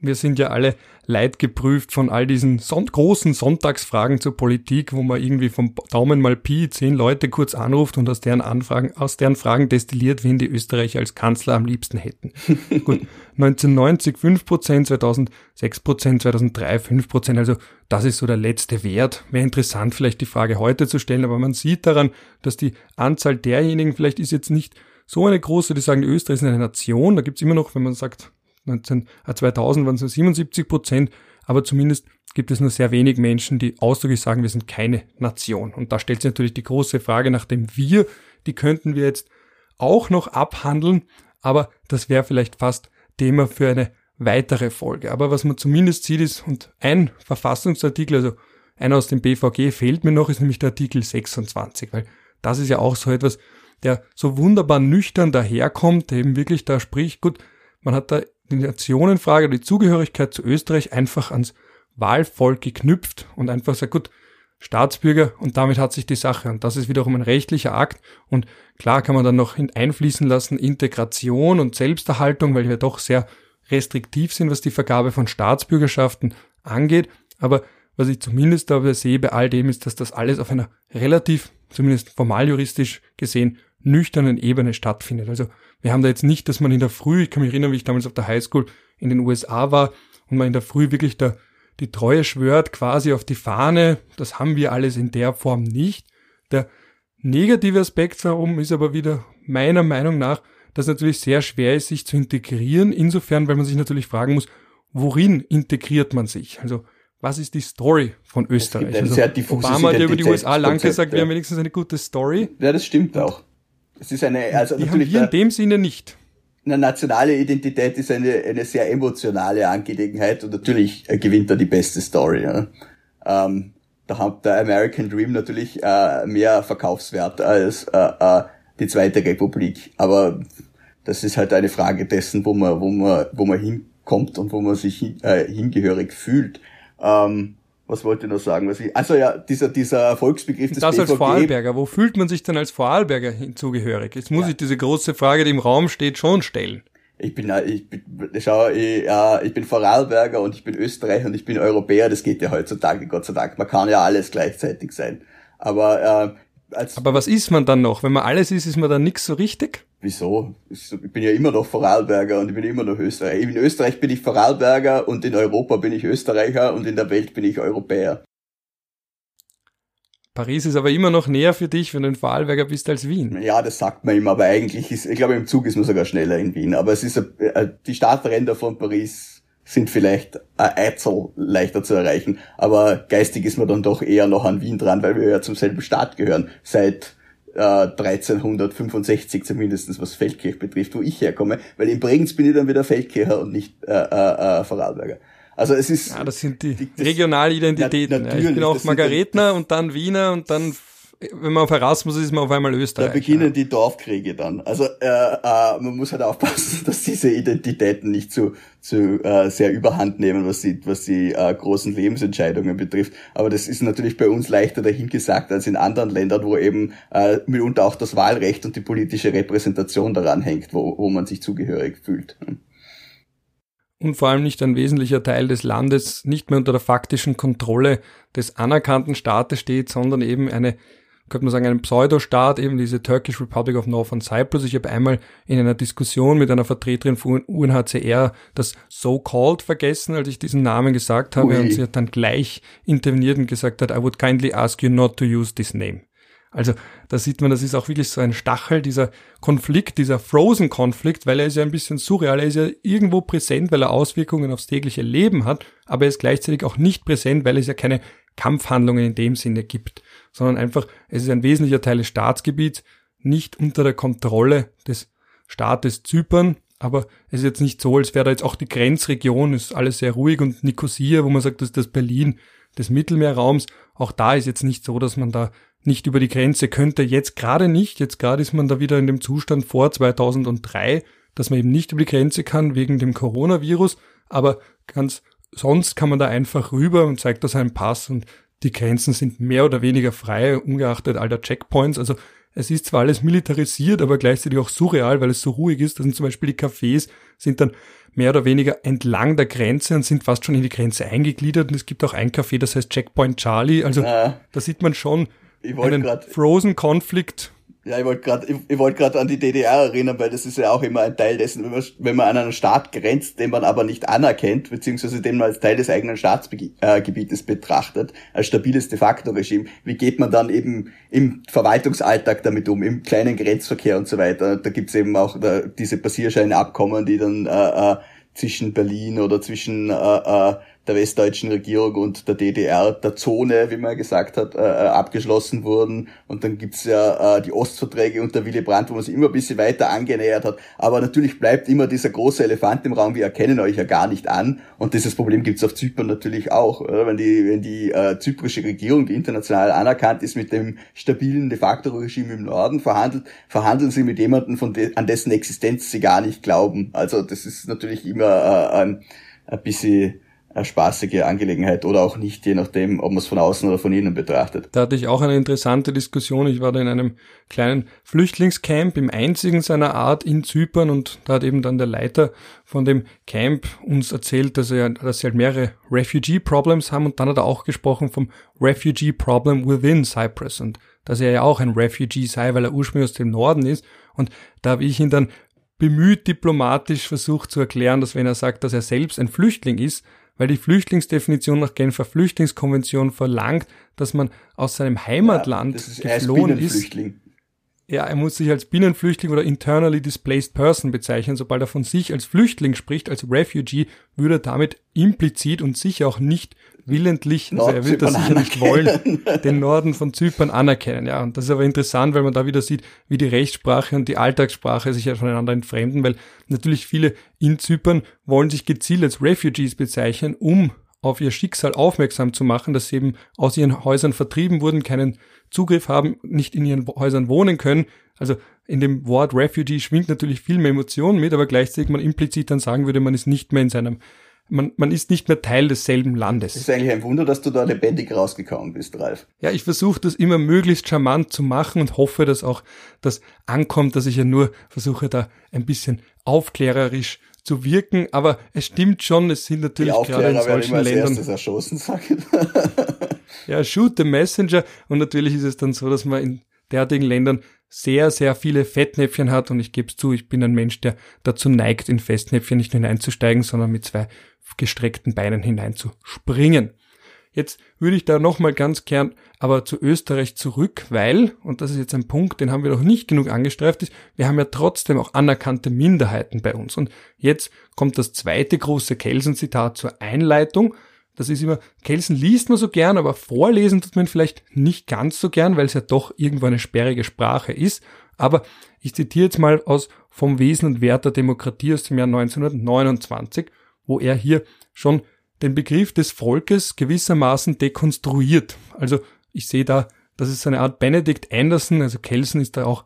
Wir sind ja alle leidgeprüft von all diesen son großen Sonntagsfragen zur Politik, wo man irgendwie vom Daumen mal Pi zehn Leute kurz anruft und aus deren Anfragen, aus deren Fragen destilliert, wen die Österreicher als Kanzler am liebsten hätten. Gut, 1990 5 Prozent, 2000 6 Prozent, 2003 5 Prozent, also das ist so der letzte Wert. Wäre interessant vielleicht die Frage heute zu stellen, aber man sieht daran, dass die Anzahl derjenigen vielleicht ist jetzt nicht so eine große, die sagen, Österreich ist eine Nation, da gibt's immer noch, wenn man sagt, 19, 2000 waren es nur 77 Prozent, aber zumindest gibt es nur sehr wenig Menschen, die ausdrücklich sagen, wir sind keine Nation. Und da stellt sich natürlich die große Frage nach dem Wir, die könnten wir jetzt auch noch abhandeln, aber das wäre vielleicht fast Thema für eine weitere Folge. Aber was man zumindest sieht ist, und ein Verfassungsartikel, also einer aus dem BVG fehlt mir noch, ist nämlich der Artikel 26, weil das ist ja auch so etwas, der so wunderbar nüchtern daherkommt, der eben wirklich da spricht, gut, man hat da die Nationenfrage, die Zugehörigkeit zu Österreich einfach ans Wahlvolk geknüpft und einfach sagt, gut, Staatsbürger und damit hat sich die Sache. Und das ist wiederum ein rechtlicher Akt. Und klar kann man dann noch einfließen lassen Integration und Selbsterhaltung, weil wir doch sehr restriktiv sind, was die Vergabe von Staatsbürgerschaften angeht. Aber was ich zumindest dabei sehe bei all dem ist, dass das alles auf einer relativ, zumindest formal juristisch gesehen, nüchternen Ebene stattfindet. Also wir haben da jetzt nicht, dass man in der Früh, ich kann mich erinnern, wie ich damals auf der Highschool in den USA war und man in der Früh wirklich da die Treue schwört quasi auf die Fahne. Das haben wir alles in der Form nicht. Der negative Aspekt darum ist aber wieder meiner Meinung nach, dass natürlich sehr schwer ist, sich zu integrieren. Insofern, weil man sich natürlich fragen muss, worin integriert man sich? Also was ist die Story von Österreich? Also, Obama hat ja über die USA lang gesagt, wir haben wenigstens eine gute Story. Ja, das stimmt auch. Es ist eine, also die natürlich. Haben wir in dem Sinne nicht. Eine nationale Identität ist eine, eine sehr emotionale Angelegenheit und natürlich gewinnt da die beste Story. Ja. Ähm, da hat der American Dream natürlich äh, mehr Verkaufswert als äh, äh, die Zweite Republik. Aber das ist halt eine Frage dessen, wo man, wo man, wo man hinkommt und wo man sich hin, äh, hingehörig fühlt. Ähm, was wollte ich noch sagen? Was ich, also ja, dieser, dieser Erfolgsbegriff des Das BVG, als Vorarlberger. Wo fühlt man sich denn als Vorarlberger hinzugehörig? Jetzt muss ja. ich diese große Frage, die im Raum steht, schon stellen. Ich bin, äh, ich bin, schau, ich, äh, ich bin Vorarlberger und ich bin Österreicher und ich bin Europäer. Das geht ja heutzutage, Gott sei Dank. Man kann ja alles gleichzeitig sein. Aber äh, als Aber was ist man dann noch? Wenn man alles ist, ist man dann nix so richtig? Wieso? Ich bin ja immer noch Vorarlberger und ich bin immer noch Österreicher. In Österreich bin ich Vorarlberger und in Europa bin ich Österreicher und in der Welt bin ich Europäer. Paris ist aber immer noch näher für dich, wenn du ein Vorarlberger bist, als Wien. Ja, das sagt man immer, aber eigentlich ist, ich glaube, im Zug ist man sogar schneller in Wien. Aber es ist, äh, die Startränder von Paris sind vielleicht ein Eizel leichter zu erreichen. Aber geistig ist man dann doch eher noch an Wien dran, weil wir ja zum selben Staat gehören. Seit äh, 1365 zumindestens was Feldkirch betrifft, wo ich herkomme. Weil in Bregenz bin ich dann wieder Feldkircher und nicht äh, äh, äh, Vorarlberger. Also es ist... Ja, das sind die, die Regionalidentitäten. Na, ja, ich bin auch Margaretner und dann Wiener und dann wenn man auf Erasmus ist, ist man auf einmal Österreich. Da beginnen die Dorfkriege dann. Also äh, äh, man muss halt aufpassen, dass diese Identitäten nicht zu, zu äh, sehr überhand nehmen, was die, was die äh, großen Lebensentscheidungen betrifft. Aber das ist natürlich bei uns leichter dahingesagt als in anderen Ländern, wo eben äh, mitunter auch das Wahlrecht und die politische Repräsentation daran hängt, wo, wo man sich zugehörig fühlt und vor allem nicht ein wesentlicher Teil des Landes nicht mehr unter der faktischen Kontrolle des anerkannten Staates steht, sondern eben eine könnte man sagen, einen Pseudostaat, eben diese Turkish Republic of Northern Cyprus. Ich habe einmal in einer Diskussion mit einer Vertreterin von UNHCR das So-Called vergessen, als ich diesen Namen gesagt habe, Ui. und sie hat dann gleich interveniert und gesagt hat, I would kindly ask you not to use this name. Also da sieht man, das ist auch wirklich so ein Stachel, dieser Konflikt, dieser Frozen-Konflikt, weil er ist ja ein bisschen surreal, er ist ja irgendwo präsent, weil er Auswirkungen aufs tägliche Leben hat, aber er ist gleichzeitig auch nicht präsent, weil es ja keine Kampfhandlungen in dem Sinne gibt sondern einfach, es ist ein wesentlicher Teil des Staatsgebiets, nicht unter der Kontrolle des Staates Zypern, aber es ist jetzt nicht so, als wäre da jetzt auch die Grenzregion, ist alles sehr ruhig und Nicosia, wo man sagt, das ist das Berlin des Mittelmeerraums, auch da ist jetzt nicht so, dass man da nicht über die Grenze könnte, jetzt gerade nicht, jetzt gerade ist man da wieder in dem Zustand vor 2003, dass man eben nicht über die Grenze kann wegen dem Coronavirus, aber ganz sonst kann man da einfach rüber und zeigt da seinen Pass. Und die Grenzen sind mehr oder weniger frei, ungeachtet all der Checkpoints. Also es ist zwar alles militarisiert, aber gleichzeitig auch surreal, weil es so ruhig ist. Das sind zum Beispiel die Cafés sind dann mehr oder weniger entlang der Grenze und sind fast schon in die Grenze eingegliedert. Und es gibt auch ein Café, das heißt Checkpoint Charlie. Also ja. da sieht man schon einen Frozen Conflict ja, ich wollte gerade ich, ich wollt an die DDR erinnern, weil das ist ja auch immer ein Teil dessen, wenn man, wenn man an einen Staat grenzt, den man aber nicht anerkennt, beziehungsweise den man als Teil des eigenen Staatsgebietes betrachtet, als stabiles de facto Regime. Wie geht man dann eben im Verwaltungsalltag damit um, im kleinen Grenzverkehr und so weiter? Da gibt's eben auch da, diese Passierscheinabkommen, die dann äh, äh, zwischen Berlin oder zwischen äh, äh, der westdeutschen Regierung und der DDR, der Zone, wie man gesagt hat, äh, äh, abgeschlossen wurden. Und dann gibt's ja äh, die Ostverträge unter Willy Brandt, wo man sich immer ein bisschen weiter angenähert hat. Aber natürlich bleibt immer dieser große Elefant im Raum, wir erkennen euch ja gar nicht an. Und dieses Problem gibt's auf Zypern natürlich auch. Oder? Wenn die, wenn die äh, zyprische Regierung, die international anerkannt ist, mit dem stabilen de facto Regime im Norden verhandelt, verhandeln sie mit jemandem, von de an dessen Existenz sie gar nicht glauben. Also das ist natürlich immer äh, ein, ein bisschen spaßige Angelegenheit oder auch nicht, je nachdem, ob man es von außen oder von innen betrachtet. Da hatte ich auch eine interessante Diskussion. Ich war da in einem kleinen Flüchtlingscamp, im einzigen seiner Art in Zypern und da hat eben dann der Leiter von dem Camp uns erzählt, dass, er, dass sie halt mehrere Refugee Problems haben und dann hat er auch gesprochen vom Refugee Problem within Cyprus und dass er ja auch ein Refugee sei, weil er ursprünglich aus dem Norden ist und da habe ich ihn dann bemüht diplomatisch versucht zu erklären, dass wenn er sagt, dass er selbst ein Flüchtling ist, weil die Flüchtlingsdefinition nach Genfer Flüchtlingskonvention verlangt, dass man aus seinem Heimatland ja, geflohen ist. Ja, er muss sich als Binnenflüchtling oder internally displaced person bezeichnen. Sobald er von sich als Flüchtling spricht, als Refugee, würde er damit implizit und sicher auch nicht willentlich, also er wird das sicher nicht wollen, den Norden von Zypern anerkennen. Ja, und das ist aber interessant, weil man da wieder sieht, wie die Rechtssprache und die Alltagssprache sich ja voneinander entfremden, weil natürlich viele in Zypern wollen sich gezielt als Refugees bezeichnen, um auf ihr Schicksal aufmerksam zu machen, dass sie eben aus ihren Häusern vertrieben wurden, keinen Zugriff haben, nicht in ihren Häusern wohnen können. Also in dem Wort Refugee schwingt natürlich viel mehr Emotion mit, aber gleichzeitig man implizit dann sagen würde, man ist nicht mehr in seinem man, man ist nicht mehr Teil desselben Landes. Es ist eigentlich ein Wunder, dass du da lebendig rausgekommen bist, Ralf. Ja, ich versuche das immer möglichst charmant zu machen und hoffe, dass auch das ankommt, dass ich ja nur versuche, da ein bisschen aufklärerisch zu wirken, aber es stimmt schon, es sind natürlich gerade in solchen Ländern. erschossen, ja, shoot the messenger und natürlich ist es dann so, dass man in derartigen Ländern sehr, sehr viele Fettnäpfchen hat und ich gebe es zu, ich bin ein Mensch, der dazu neigt, in Festnäpfchen nicht hineinzusteigen, sondern mit zwei gestreckten Beinen hineinzuspringen. Jetzt würde ich da nochmal ganz gern aber zu Österreich zurück, weil, und das ist jetzt ein Punkt, den haben wir noch nicht genug angestreift, ist, wir haben ja trotzdem auch anerkannte Minderheiten bei uns. Und jetzt kommt das zweite große Kelsen-Zitat zur Einleitung. Das ist immer, Kelsen liest man so gern, aber vorlesen tut man vielleicht nicht ganz so gern, weil es ja doch irgendwo eine sperrige Sprache ist. Aber ich zitiere jetzt mal aus Vom Wesen und Wert der Demokratie aus dem Jahr 1929, wo er hier schon den Begriff des Volkes gewissermaßen dekonstruiert. Also ich sehe da, das ist eine Art Benedict Anderson, also Kelsen ist da auch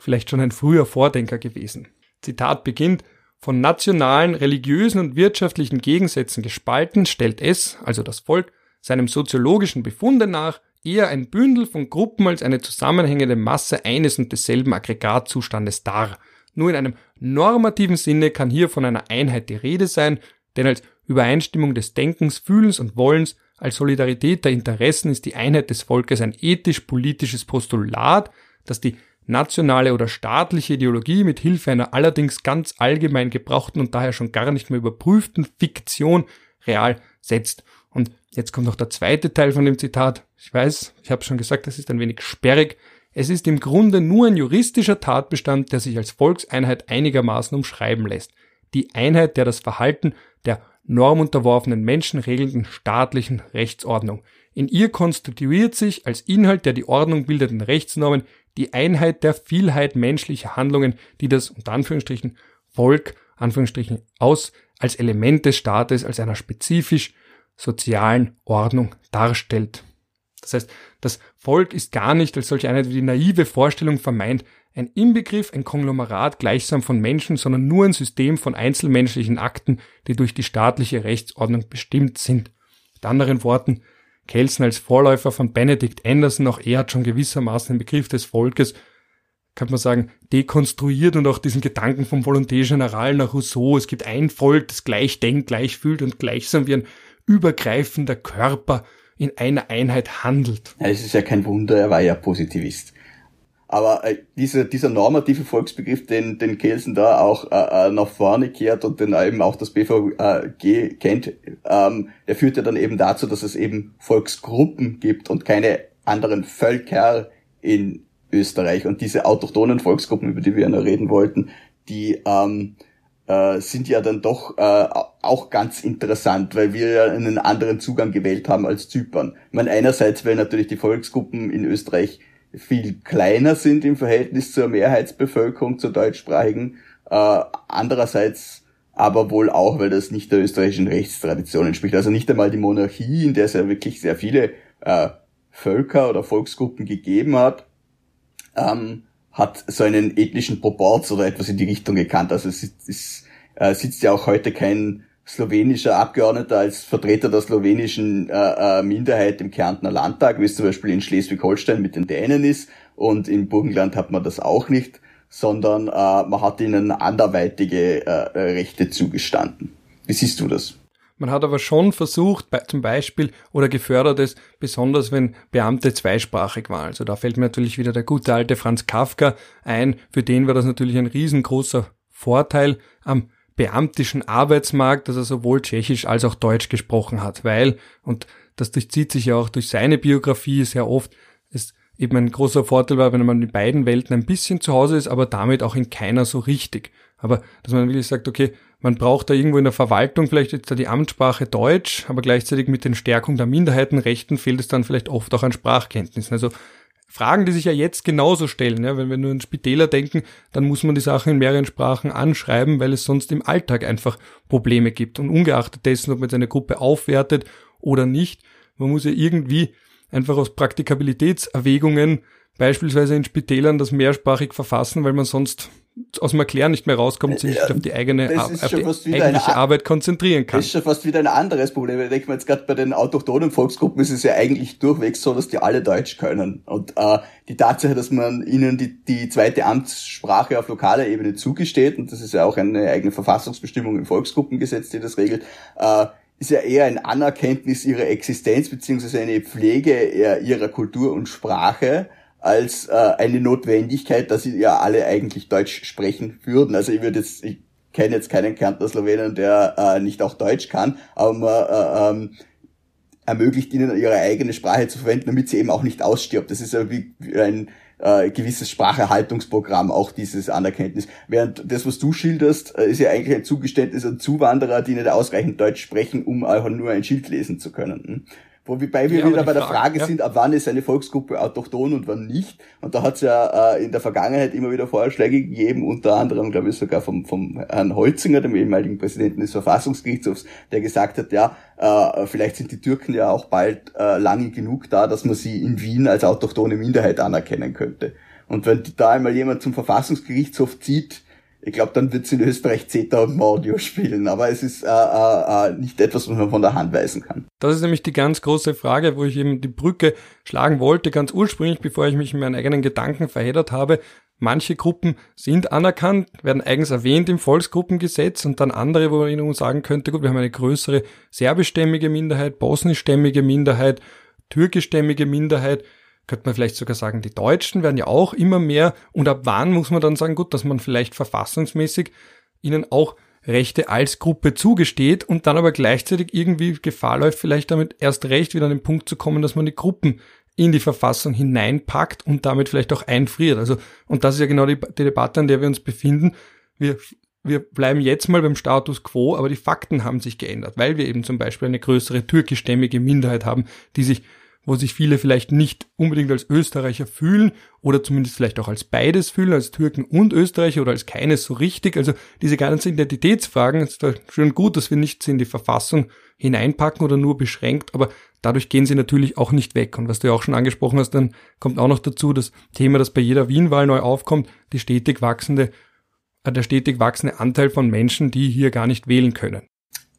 vielleicht schon ein früher Vordenker gewesen. Zitat beginnt, von nationalen, religiösen und wirtschaftlichen Gegensätzen gespalten, stellt es, also das Volk, seinem soziologischen Befunde nach eher ein Bündel von Gruppen als eine zusammenhängende Masse eines und desselben Aggregatzustandes dar. Nur in einem normativen Sinne kann hier von einer Einheit die Rede sein, denn als Übereinstimmung des Denkens, Fühlens und Wollens, als Solidarität der Interessen ist die Einheit des Volkes ein ethisch-politisches Postulat, das die nationale oder staatliche Ideologie mit Hilfe einer allerdings ganz allgemein gebrauchten und daher schon gar nicht mehr überprüften Fiktion real setzt. Und jetzt kommt noch der zweite Teil von dem Zitat. Ich weiß, ich habe schon gesagt, das ist ein wenig sperrig. Es ist im Grunde nur ein juristischer Tatbestand, der sich als Volkseinheit einigermaßen umschreiben lässt. Die Einheit, der das Verhalten der normunterworfenen Menschen regelnden staatlichen Rechtsordnung. In ihr konstituiert sich als Inhalt der die Ordnung bildenden Rechtsnormen die Einheit der Vielheit menschlicher Handlungen, die das unter Anführungsstrichen Volk Anführungsstrichen aus als Element des Staates, als einer spezifisch sozialen Ordnung darstellt. Das heißt, das Volk ist gar nicht als solche Einheit wie die naive Vorstellung vermeint, ein Inbegriff, ein Konglomerat gleichsam von Menschen, sondern nur ein System von einzelmenschlichen Akten, die durch die staatliche Rechtsordnung bestimmt sind. Mit anderen Worten, Kelsen als Vorläufer von Benedict Anderson, auch er hat schon gewissermaßen den Begriff des Volkes, kann man sagen, dekonstruiert und auch diesen Gedanken vom Volonté General nach Rousseau. Es gibt ein Volk, das gleich denkt, gleich fühlt und gleichsam wie ein übergreifender Körper in einer Einheit handelt. Ja, es ist ja kein Wunder, er war ja Positivist. Aber äh, dieser, dieser normative Volksbegriff, den, den Kelsen da auch äh, äh nach vorne kehrt und den eben auch das BVG kennt, ähm, der führt ja dann eben dazu, dass es eben Volksgruppen gibt und keine anderen Völker in Österreich. Und diese autochthonen Volksgruppen, über die wir ja noch reden wollten, die ähm, äh, sind ja dann doch äh, auch ganz interessant, weil wir ja einen anderen Zugang gewählt haben als Zypern. Ich meine, einerseits, weil natürlich die Volksgruppen in Österreich viel kleiner sind im Verhältnis zur Mehrheitsbevölkerung, zur deutschsprachigen. Äh, andererseits aber wohl auch, weil das nicht der österreichischen Rechtstradition entspricht. Also nicht einmal die Monarchie, in der es ja wirklich sehr viele äh, Völker oder Volksgruppen gegeben hat, ähm, hat so einen ethnischen Proporz oder etwas in die Richtung gekannt. Also es, ist, es äh, sitzt ja auch heute kein slowenischer Abgeordneter als Vertreter der slowenischen äh, äh, Minderheit im Kärntner Landtag, wie es zum Beispiel in Schleswig-Holstein mit den Dänen ist. Und im Burgenland hat man das auch nicht, sondern äh, man hat ihnen anderweitige äh, Rechte zugestanden. Wie siehst du das? Man hat aber schon versucht, zum Beispiel, oder gefördert es, besonders wenn Beamte zweisprachig waren. Also da fällt mir natürlich wieder der gute alte Franz Kafka ein. Für den war das natürlich ein riesengroßer Vorteil am beamtischen Arbeitsmarkt, dass er sowohl Tschechisch als auch Deutsch gesprochen hat, weil, und das durchzieht sich ja auch durch seine Biografie sehr oft, es eben ein großer Vorteil war, wenn man in beiden Welten ein bisschen zu Hause ist, aber damit auch in keiner so richtig. Aber dass man wirklich sagt, okay, man braucht da irgendwo in der Verwaltung vielleicht jetzt da die Amtssprache Deutsch, aber gleichzeitig mit den Stärkung der Minderheitenrechten fehlt es dann vielleicht oft auch an Sprachkenntnissen. Also Fragen, die sich ja jetzt genauso stellen. Ja? Wenn wir nur an Spitäler denken, dann muss man die Sachen in mehreren Sprachen anschreiben, weil es sonst im Alltag einfach Probleme gibt. Und ungeachtet dessen, ob man jetzt eine Gruppe aufwertet oder nicht, man muss ja irgendwie einfach aus Praktikabilitätserwägungen beispielsweise in Spitälern das mehrsprachig verfassen, weil man sonst aus dem Erklären nicht mehr rauskommt, sich nicht auf die eigene auf die eigentliche eine, Arbeit konzentrieren kann. Das ist schon fast wieder ein anderes Problem. Ich denke mal jetzt gerade bei den autochthonen Volksgruppen ist es ja eigentlich durchweg so, dass die alle Deutsch können. Und äh, die Tatsache, dass man ihnen die, die zweite Amtssprache auf lokaler Ebene zugesteht, und das ist ja auch eine eigene Verfassungsbestimmung im Volksgruppengesetz, die das regelt, äh, ist ja eher ein Anerkenntnis ihrer Existenz beziehungsweise eine Pflege ihrer Kultur und Sprache als äh, eine Notwendigkeit, dass sie ja alle eigentlich Deutsch sprechen würden. Also ich würde jetzt, ich kenne jetzt keinen Kärntner Slowenen, der äh, nicht auch Deutsch kann, aber man äh, ähm, ermöglicht ihnen ihre eigene Sprache zu verwenden, damit sie eben auch nicht ausstirbt. Das ist ja wie, ein äh, gewisses Spracherhaltungsprogramm, auch dieses Anerkenntnis. Während das, was du schilderst, äh, ist ja eigentlich ein Zugeständnis an Zuwanderer, die nicht ausreichend Deutsch sprechen, um einfach nur ein Schild lesen zu können. Wobei wir ja, wieder bei der Frage, Frage ja. sind, ab wann ist eine Volksgruppe autochton und wann nicht. Und da hat es ja äh, in der Vergangenheit immer wieder Vorschläge gegeben, unter anderem, glaube ich, sogar vom, vom Herrn Holzinger, dem ehemaligen Präsidenten des Verfassungsgerichtshofs, der gesagt hat, ja, äh, vielleicht sind die Türken ja auch bald äh, lange genug da, dass man sie in Wien als autochtone Minderheit anerkennen könnte. Und wenn da einmal jemand zum Verfassungsgerichtshof zieht, ich glaube, dann wird es in Österreich CETA und Mordio spielen, aber es ist äh, äh, äh, nicht etwas, was man von der Hand weisen kann. Das ist nämlich die ganz große Frage, wo ich eben die Brücke schlagen wollte, ganz ursprünglich, bevor ich mich in meinen eigenen Gedanken verheddert habe. Manche Gruppen sind anerkannt, werden eigens erwähnt im Volksgruppengesetz und dann andere, wo man ihnen sagen könnte, gut, wir haben eine größere serbischstämmige Minderheit, bosnischstämmige Minderheit, türkischstämmige Minderheit könnte man vielleicht sogar sagen, die Deutschen werden ja auch immer mehr. Und ab wann muss man dann sagen, gut, dass man vielleicht verfassungsmäßig ihnen auch Rechte als Gruppe zugesteht und dann aber gleichzeitig irgendwie Gefahr läuft, vielleicht damit erst recht wieder an den Punkt zu kommen, dass man die Gruppen in die Verfassung hineinpackt und damit vielleicht auch einfriert. Also, und das ist ja genau die, die Debatte, an der wir uns befinden. Wir, wir bleiben jetzt mal beim Status quo, aber die Fakten haben sich geändert, weil wir eben zum Beispiel eine größere türkischstämmige Minderheit haben, die sich wo sich viele vielleicht nicht unbedingt als Österreicher fühlen oder zumindest vielleicht auch als beides fühlen, als Türken und Österreicher oder als keines so richtig. Also diese ganzen Identitätsfragen ist da schön gut, dass wir nichts in die Verfassung hineinpacken oder nur beschränkt, aber dadurch gehen sie natürlich auch nicht weg. Und was du ja auch schon angesprochen hast, dann kommt auch noch dazu das Thema, das bei jeder Wien-Wahl neu aufkommt, die stetig wachsende, äh, der stetig wachsende Anteil von Menschen, die hier gar nicht wählen können.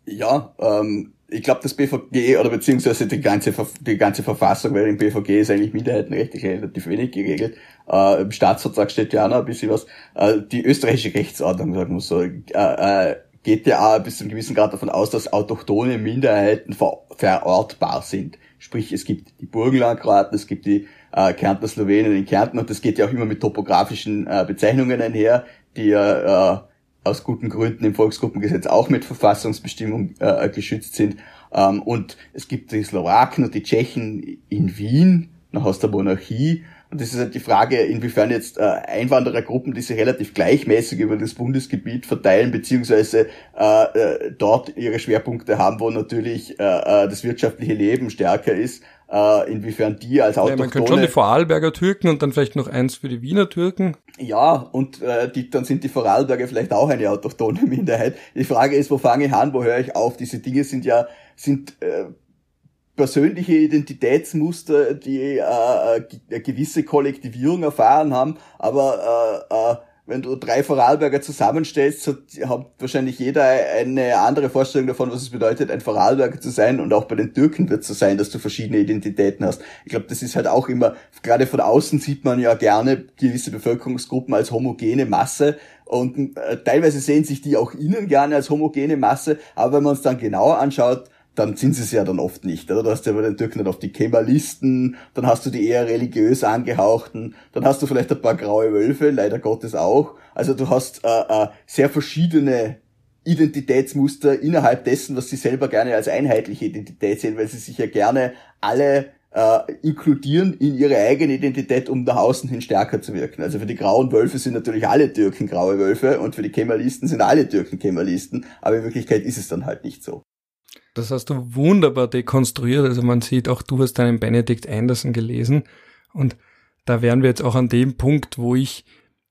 Ja, ähm, ich glaube, das BVG oder beziehungsweise die ganze, die ganze Verfassung, weil im BVG ist eigentlich Minderheitenrechtlich relativ wenig geregelt. Äh, Im Staatsvertrag steht ja auch noch ein bisschen was. Äh, die österreichische Rechtsordnung, sagen wir so, äh, äh, geht ja auch bis zu einem gewissen Grad davon aus, dass autochtone Minderheiten ver verortbar sind. Sprich, es gibt die Burgenlandkroaten, es gibt die äh, Kärntner Slowenen in Kärnten und das geht ja auch immer mit topografischen äh, Bezeichnungen einher, die ja aus guten Gründen im Volksgruppengesetz auch mit Verfassungsbestimmung äh, geschützt sind. Ähm, und es gibt die Slowaken und die Tschechen in Wien, noch aus der Monarchie. Und das ist halt die Frage, inwiefern jetzt äh, Einwanderergruppen, die sich relativ gleichmäßig über das Bundesgebiet verteilen, beziehungsweise äh, äh, dort ihre Schwerpunkte haben, wo natürlich äh, äh das wirtschaftliche Leben stärker ist, äh, inwiefern die als Autochtone... Ja, man könnte schon die Vorarlberger Türken und dann vielleicht noch eins für die Wiener Türken. Ja, und äh, die, dann sind die Vorarlberger vielleicht auch eine autochtone Minderheit. Die Frage ist, wo fange ich an, wo höre ich auf? Diese Dinge sind ja sind äh, persönliche Identitätsmuster, die äh, eine gewisse Kollektivierung erfahren haben, aber äh, äh, wenn du drei Vorarlberger zusammenstellst, hat, hat wahrscheinlich jeder eine andere Vorstellung davon, was es bedeutet, ein Vorarlberger zu sein. Und auch bei den Türken wird es so sein, dass du verschiedene Identitäten hast. Ich glaube, das ist halt auch immer, gerade von außen sieht man ja gerne gewisse Bevölkerungsgruppen als homogene Masse. Und äh, teilweise sehen sich die auch innen gerne als homogene Masse. Aber wenn man uns dann genauer anschaut, dann sind sie es ja dann oft nicht. Oder? Du hast ja bei den Türken dann oft die Kemalisten, dann hast du die eher religiös angehauchten, dann hast du vielleicht ein paar graue Wölfe, leider Gottes auch. Also du hast äh, äh, sehr verschiedene Identitätsmuster innerhalb dessen, was sie selber gerne als einheitliche Identität sehen, weil sie sich ja gerne alle äh, inkludieren in ihre eigene Identität, um nach außen hin stärker zu wirken. Also für die grauen Wölfe sind natürlich alle Türken graue Wölfe und für die Kemalisten sind alle Türken Kemalisten, aber in Wirklichkeit ist es dann halt nicht so. Das hast du wunderbar dekonstruiert. Also man sieht, auch du hast deinen Benedict Anderson gelesen. Und da wären wir jetzt auch an dem Punkt, wo ich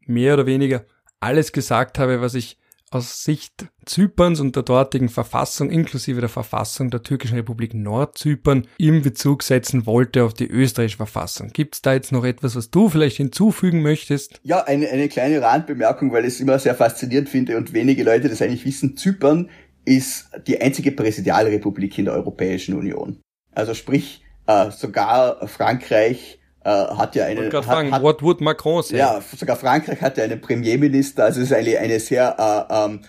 mehr oder weniger alles gesagt habe, was ich aus Sicht Zyperns und der dortigen Verfassung inklusive der Verfassung der türkischen Republik Nordzypern im Bezug setzen wollte auf die österreichische Verfassung. Gibt es da jetzt noch etwas, was du vielleicht hinzufügen möchtest? Ja, eine, eine kleine Randbemerkung, weil ich es immer sehr faszinierend finde und wenige Leute das eigentlich wissen. Zypern ist die einzige Präsidialrepublik in der Europäischen Union. Also sprich, äh, sogar Frankreich äh, hat ja einen. Hat, fragen, hat, what would Macron say? Ja, sogar Frankreich hat ja einen Premierminister. Also es ist eine, eine sehr äh, ähm,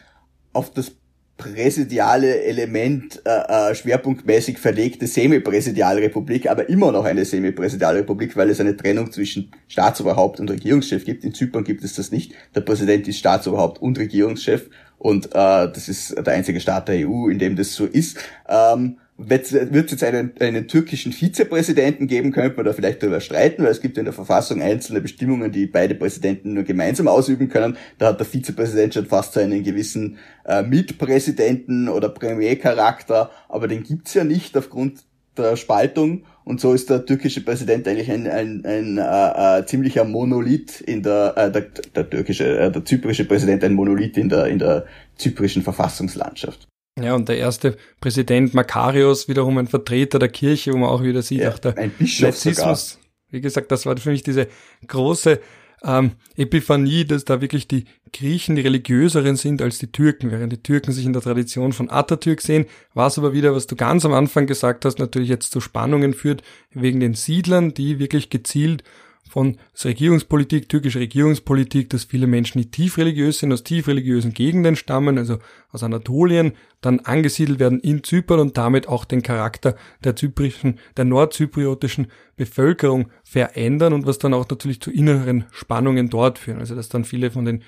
auf das präsidiale Element äh, äh, schwerpunktmäßig verlegte Semipräsidialrepublik, aber immer noch eine Semipräsidialrepublik, weil es eine Trennung zwischen Staatsoberhaupt und Regierungschef gibt. In Zypern gibt es das nicht. Der Präsident ist Staatsoberhaupt und Regierungschef und äh, das ist der einzige Staat der EU, in dem das so ist. Ähm, wird es jetzt einen, einen türkischen Vizepräsidenten geben, könnte man da vielleicht darüber streiten, weil es gibt in der Verfassung einzelne Bestimmungen, die beide Präsidenten nur gemeinsam ausüben können. Da hat der Vizepräsident schon fast so einen gewissen äh, Mitpräsidenten oder Premiercharakter, aber den gibt's ja nicht aufgrund der Spaltung und so ist der türkische Präsident eigentlich ein, ein, ein äh, äh, ziemlicher Monolith in der, äh, der, der türkische, äh, der zyprische Präsident ein Monolith in der, in der zyprischen Verfassungslandschaft. Ja, und der erste Präsident Makarios, wiederum ein Vertreter der Kirche, wo man auch wieder sieht, ja, auch der ein Bischof Narzissmus. Sogar. Wie gesagt, das war für mich diese große ähm, Epiphanie, dass da wirklich die Griechen die religiöseren sind als die Türken, während die Türken sich in der Tradition von Atatürk sehen, was aber wieder, was du ganz am Anfang gesagt hast, natürlich jetzt zu Spannungen führt, wegen den Siedlern, die wirklich gezielt von Regierungspolitik, türkischer Regierungspolitik, dass viele Menschen, die tief religiös sind, aus tief religiösen Gegenden stammen, also aus Anatolien, dann angesiedelt werden in Zypern und damit auch den Charakter der zyprischen, der nordzypriotischen Bevölkerung verändern und was dann auch natürlich zu inneren Spannungen dort führen. Also dass dann viele von den,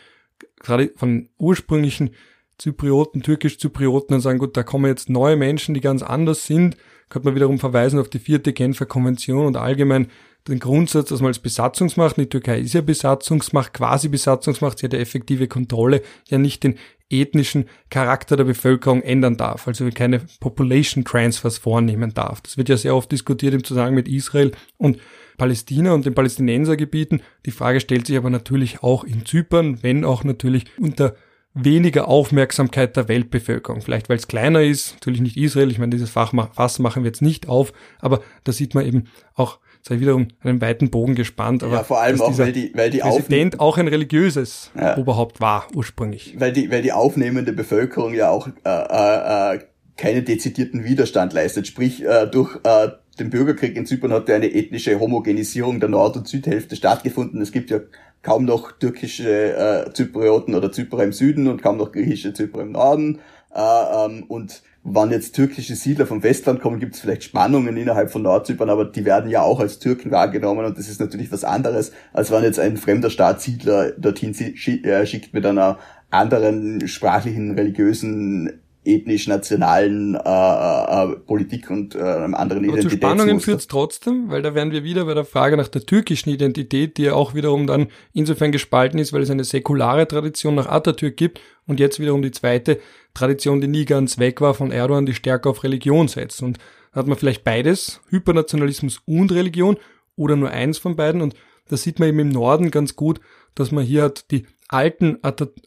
gerade von ursprünglichen Zyprioten, türkisch-Zyprioten dann sagen, gut, da kommen jetzt neue Menschen, die ganz anders sind, könnte man wiederum verweisen auf die vierte Genfer Konvention und allgemein den Grundsatz, dass man als Besatzungsmacht, die Türkei ist ja Besatzungsmacht, quasi Besatzungsmacht, sie hat ja effektive Kontrolle, ja nicht den ethnischen Charakter der Bevölkerung ändern darf, also keine Population Transfers vornehmen darf. Das wird ja sehr oft diskutiert im Zusammenhang mit Israel und Palästina und den Palästinensergebieten. Die Frage stellt sich aber natürlich auch in Zypern, wenn auch natürlich unter weniger Aufmerksamkeit der Weltbevölkerung. Vielleicht weil es kleiner ist, natürlich nicht Israel, ich meine, dieses Fass machen wir jetzt nicht auf, aber da sieht man eben auch sei wiederum einen weiten Bogen gespannt. Aber ja, vor allem auch, weil die, weil die Präsident auch ein religiöses ja. Oberhaupt war ursprünglich. Weil die, weil die aufnehmende Bevölkerung ja auch äh, äh, keinen dezidierten Widerstand leistet. Sprich, äh, durch äh, den Bürgerkrieg in Zypern hat ja eine ethnische Homogenisierung der Nord- und Südhälfte stattgefunden. Es gibt ja kaum noch türkische äh, Zyprioten oder Zyprer im Süden und kaum noch griechische Zyprer im Norden. Äh, ähm, und wann jetzt türkische Siedler vom Westland kommen, gibt es vielleicht Spannungen innerhalb von Nordzypern, aber die werden ja auch als Türken wahrgenommen und das ist natürlich was anderes, als wenn jetzt ein fremder Staat Siedler dorthin äh, schickt mit einer anderen sprachlichen, religiösen ethnisch-nationalen äh, äh, Politik und äh, einem anderen Aber zu Spannungen führt es trotzdem, weil da wären wir wieder bei der Frage nach der türkischen Identität, die ja auch wiederum dann insofern gespalten ist, weil es eine säkulare Tradition nach Atatürk gibt und jetzt wiederum die zweite Tradition, die nie ganz weg war von Erdogan, die stärker auf Religion setzt. Und da hat man vielleicht beides, Hypernationalismus und Religion oder nur eins von beiden und da sieht man eben im Norden ganz gut, dass man hier hat die alten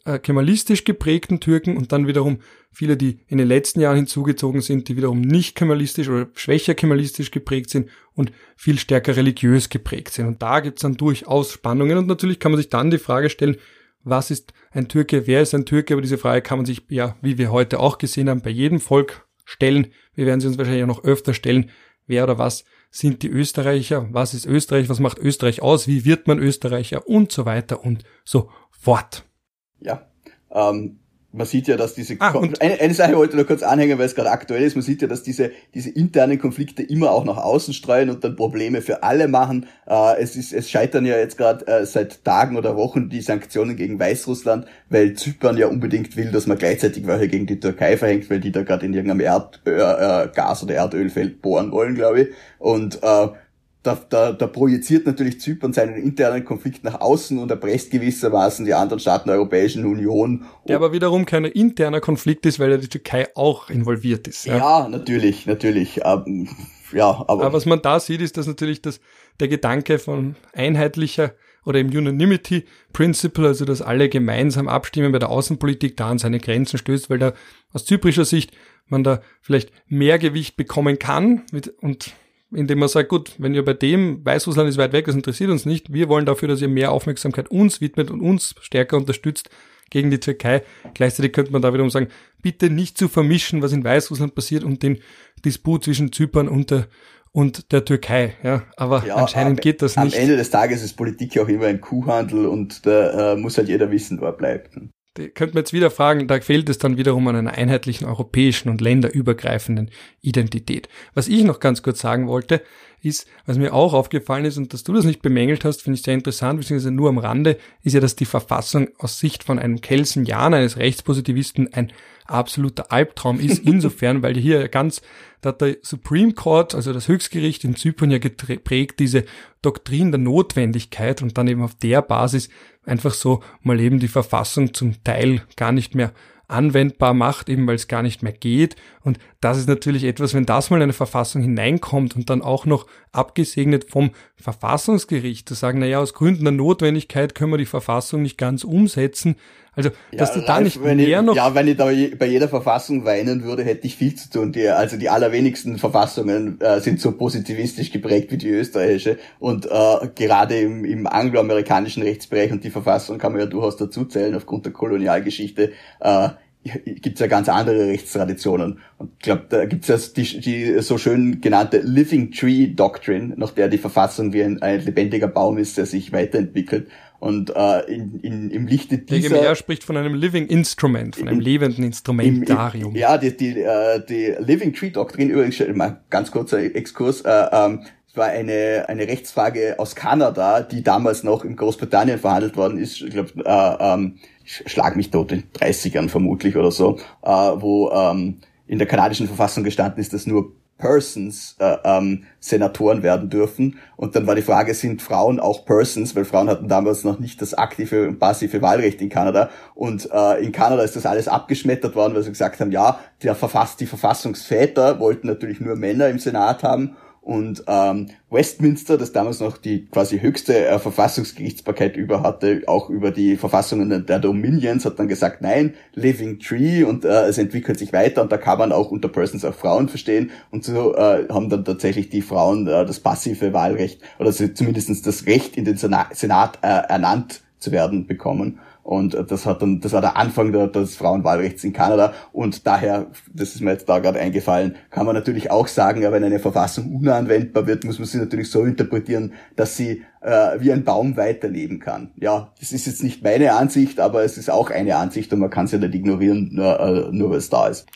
äh, kemalistisch geprägten Türken und dann wiederum viele, die in den letzten Jahren hinzugezogen sind, die wiederum nicht kemalistisch oder schwächer kemalistisch geprägt sind und viel stärker religiös geprägt sind. Und da gibt's dann durchaus Spannungen und natürlich kann man sich dann die Frage stellen, was ist ein Türke, wer ist ein Türke, aber diese Frage kann man sich ja, wie wir heute auch gesehen haben, bei jedem Volk stellen. Wir werden sie uns wahrscheinlich auch noch öfter stellen, wer oder was sind die Österreicher, was ist Österreich, was macht Österreich aus, wie wird man Österreicher und so weiter und so fort. Ja, ähm, man sieht ja, dass diese ah, eine, eine Sache wollte ich nur kurz anhängen, weil es gerade aktuell ist. Man sieht ja, dass diese diese internen Konflikte immer auch nach außen streuen und dann Probleme für alle machen. Äh, es ist es scheitern ja jetzt gerade äh, seit Tagen oder Wochen die Sanktionen gegen Weißrussland, weil Zypern ja unbedingt will, dass man gleichzeitig welche gegen die Türkei verhängt, weil die da gerade in irgendeinem Erd, äh, äh, Gas oder Erdölfeld bohren wollen, glaube ich. Und äh, da, da, da projiziert natürlich Zypern seinen internen Konflikt nach außen und erpresst gewissermaßen die anderen Staaten der Europäischen Union. Der aber wiederum kein interner Konflikt ist, weil ja die Türkei auch involviert ist. Ja, ja natürlich, natürlich. Ähm, ja, aber, aber was man da sieht, ist, dass natürlich das, der Gedanke von einheitlicher oder im Unanimity Principle, also dass alle gemeinsam abstimmen bei der Außenpolitik, da an seine Grenzen stößt, weil da aus zyprischer Sicht man da vielleicht mehr Gewicht bekommen kann mit, und indem man sagt, gut, wenn ihr bei dem, Weißrussland ist weit weg, das interessiert uns nicht, wir wollen dafür, dass ihr mehr Aufmerksamkeit uns widmet und uns stärker unterstützt gegen die Türkei. Gleichzeitig könnte man da wiederum sagen, bitte nicht zu vermischen, was in Weißrussland passiert und den Disput zwischen Zypern und der, und der Türkei. Ja, aber ja, anscheinend am, geht das nicht. Am Ende des Tages ist Politik ja auch immer ein Kuhhandel und da äh, muss halt jeder wissen, wo er bleibt die könnte man jetzt wieder fragen, da fehlt es dann wiederum an einer einheitlichen europäischen und länderübergreifenden Identität. Was ich noch ganz kurz sagen wollte, ist, was mir auch aufgefallen ist und dass du das nicht bemängelt hast, finde ich sehr interessant, beziehungsweise nur am Rande, ist ja, dass die Verfassung aus Sicht von einem Kelsen-Jan, eines Rechtspositivisten, ein absoluter Albtraum ist, insofern, weil hier ganz, da hat der Supreme Court, also das Höchstgericht in Zypern ja geprägt, diese Doktrin der Notwendigkeit und dann eben auf der Basis einfach so mal eben die Verfassung zum Teil gar nicht mehr anwendbar macht, eben weil es gar nicht mehr geht. Und das ist natürlich etwas, wenn das mal in eine Verfassung hineinkommt und dann auch noch abgesegnet vom Verfassungsgericht, zu sagen, naja, aus Gründen der Notwendigkeit können wir die Verfassung nicht ganz umsetzen. Also, dass ja, du da nicht mehr ich, noch... Ja, wenn ich da bei jeder Verfassung weinen würde, hätte ich viel zu tun. Die, also die allerwenigsten Verfassungen äh, sind so positivistisch geprägt wie die österreichische. Und äh, gerade im, im angloamerikanischen Rechtsbereich, und die Verfassung kann man ja durchaus dazu zählen, aufgrund der Kolonialgeschichte, äh, gibt's ja ganz andere Rechtstraditionen. Und ich glaube, da gibt's ja die, die so schön genannte Living Tree Doctrine, nach der die Verfassung wie ein, ein lebendiger Baum ist, der sich weiterentwickelt. Und äh, in, in, im Lichte dieser... Der GMR spricht von einem Living Instrument, von einem im, lebenden Instrumentarium. Im, im, ja, die, die, äh, die Living Tree Doctrine, übrigens mal ganz kurzer Exkurs, äh, ähm, war eine, eine Rechtsfrage aus Kanada, die damals noch in Großbritannien verhandelt worden ist. Ich glaube, äh, ähm, schlag mich tot in 30ern vermutlich oder so, äh, wo ähm, in der kanadischen Verfassung gestanden ist, dass nur Persons äh, ähm, Senatoren werden dürfen. Und dann war die Frage, sind Frauen auch Persons? Weil Frauen hatten damals noch nicht das aktive und passive Wahlrecht in Kanada. Und äh, in Kanada ist das alles abgeschmettert worden, weil sie gesagt haben, ja, der Verfass die Verfassungsväter wollten natürlich nur Männer im Senat haben und ähm, Westminster, das damals noch die quasi höchste äh, Verfassungsgerichtsbarkeit über hatte, auch über die Verfassungen der Dominions, hat dann gesagt, nein, Living Tree und äh, es entwickelt sich weiter und da kann man auch unter Persons auch Frauen verstehen und so äh, haben dann tatsächlich die Frauen äh, das passive Wahlrecht oder zumindestens das Recht in den Senat, Senat äh, ernannt zu werden bekommen. Und das hat dann, das war der Anfang des Frauenwahlrechts in Kanada. Und daher, das ist mir jetzt da gerade eingefallen, kann man natürlich auch sagen, ja, wenn eine Verfassung unanwendbar wird, muss man sie natürlich so interpretieren, dass sie äh, wie ein Baum weiterleben kann. Ja, das ist jetzt nicht meine Ansicht, aber es ist auch eine Ansicht und man kann sie nicht ignorieren, nur, äh, nur weil es da ist.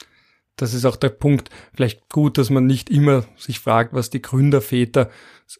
Das ist auch der Punkt. Vielleicht gut, dass man nicht immer sich fragt, was die Gründerväter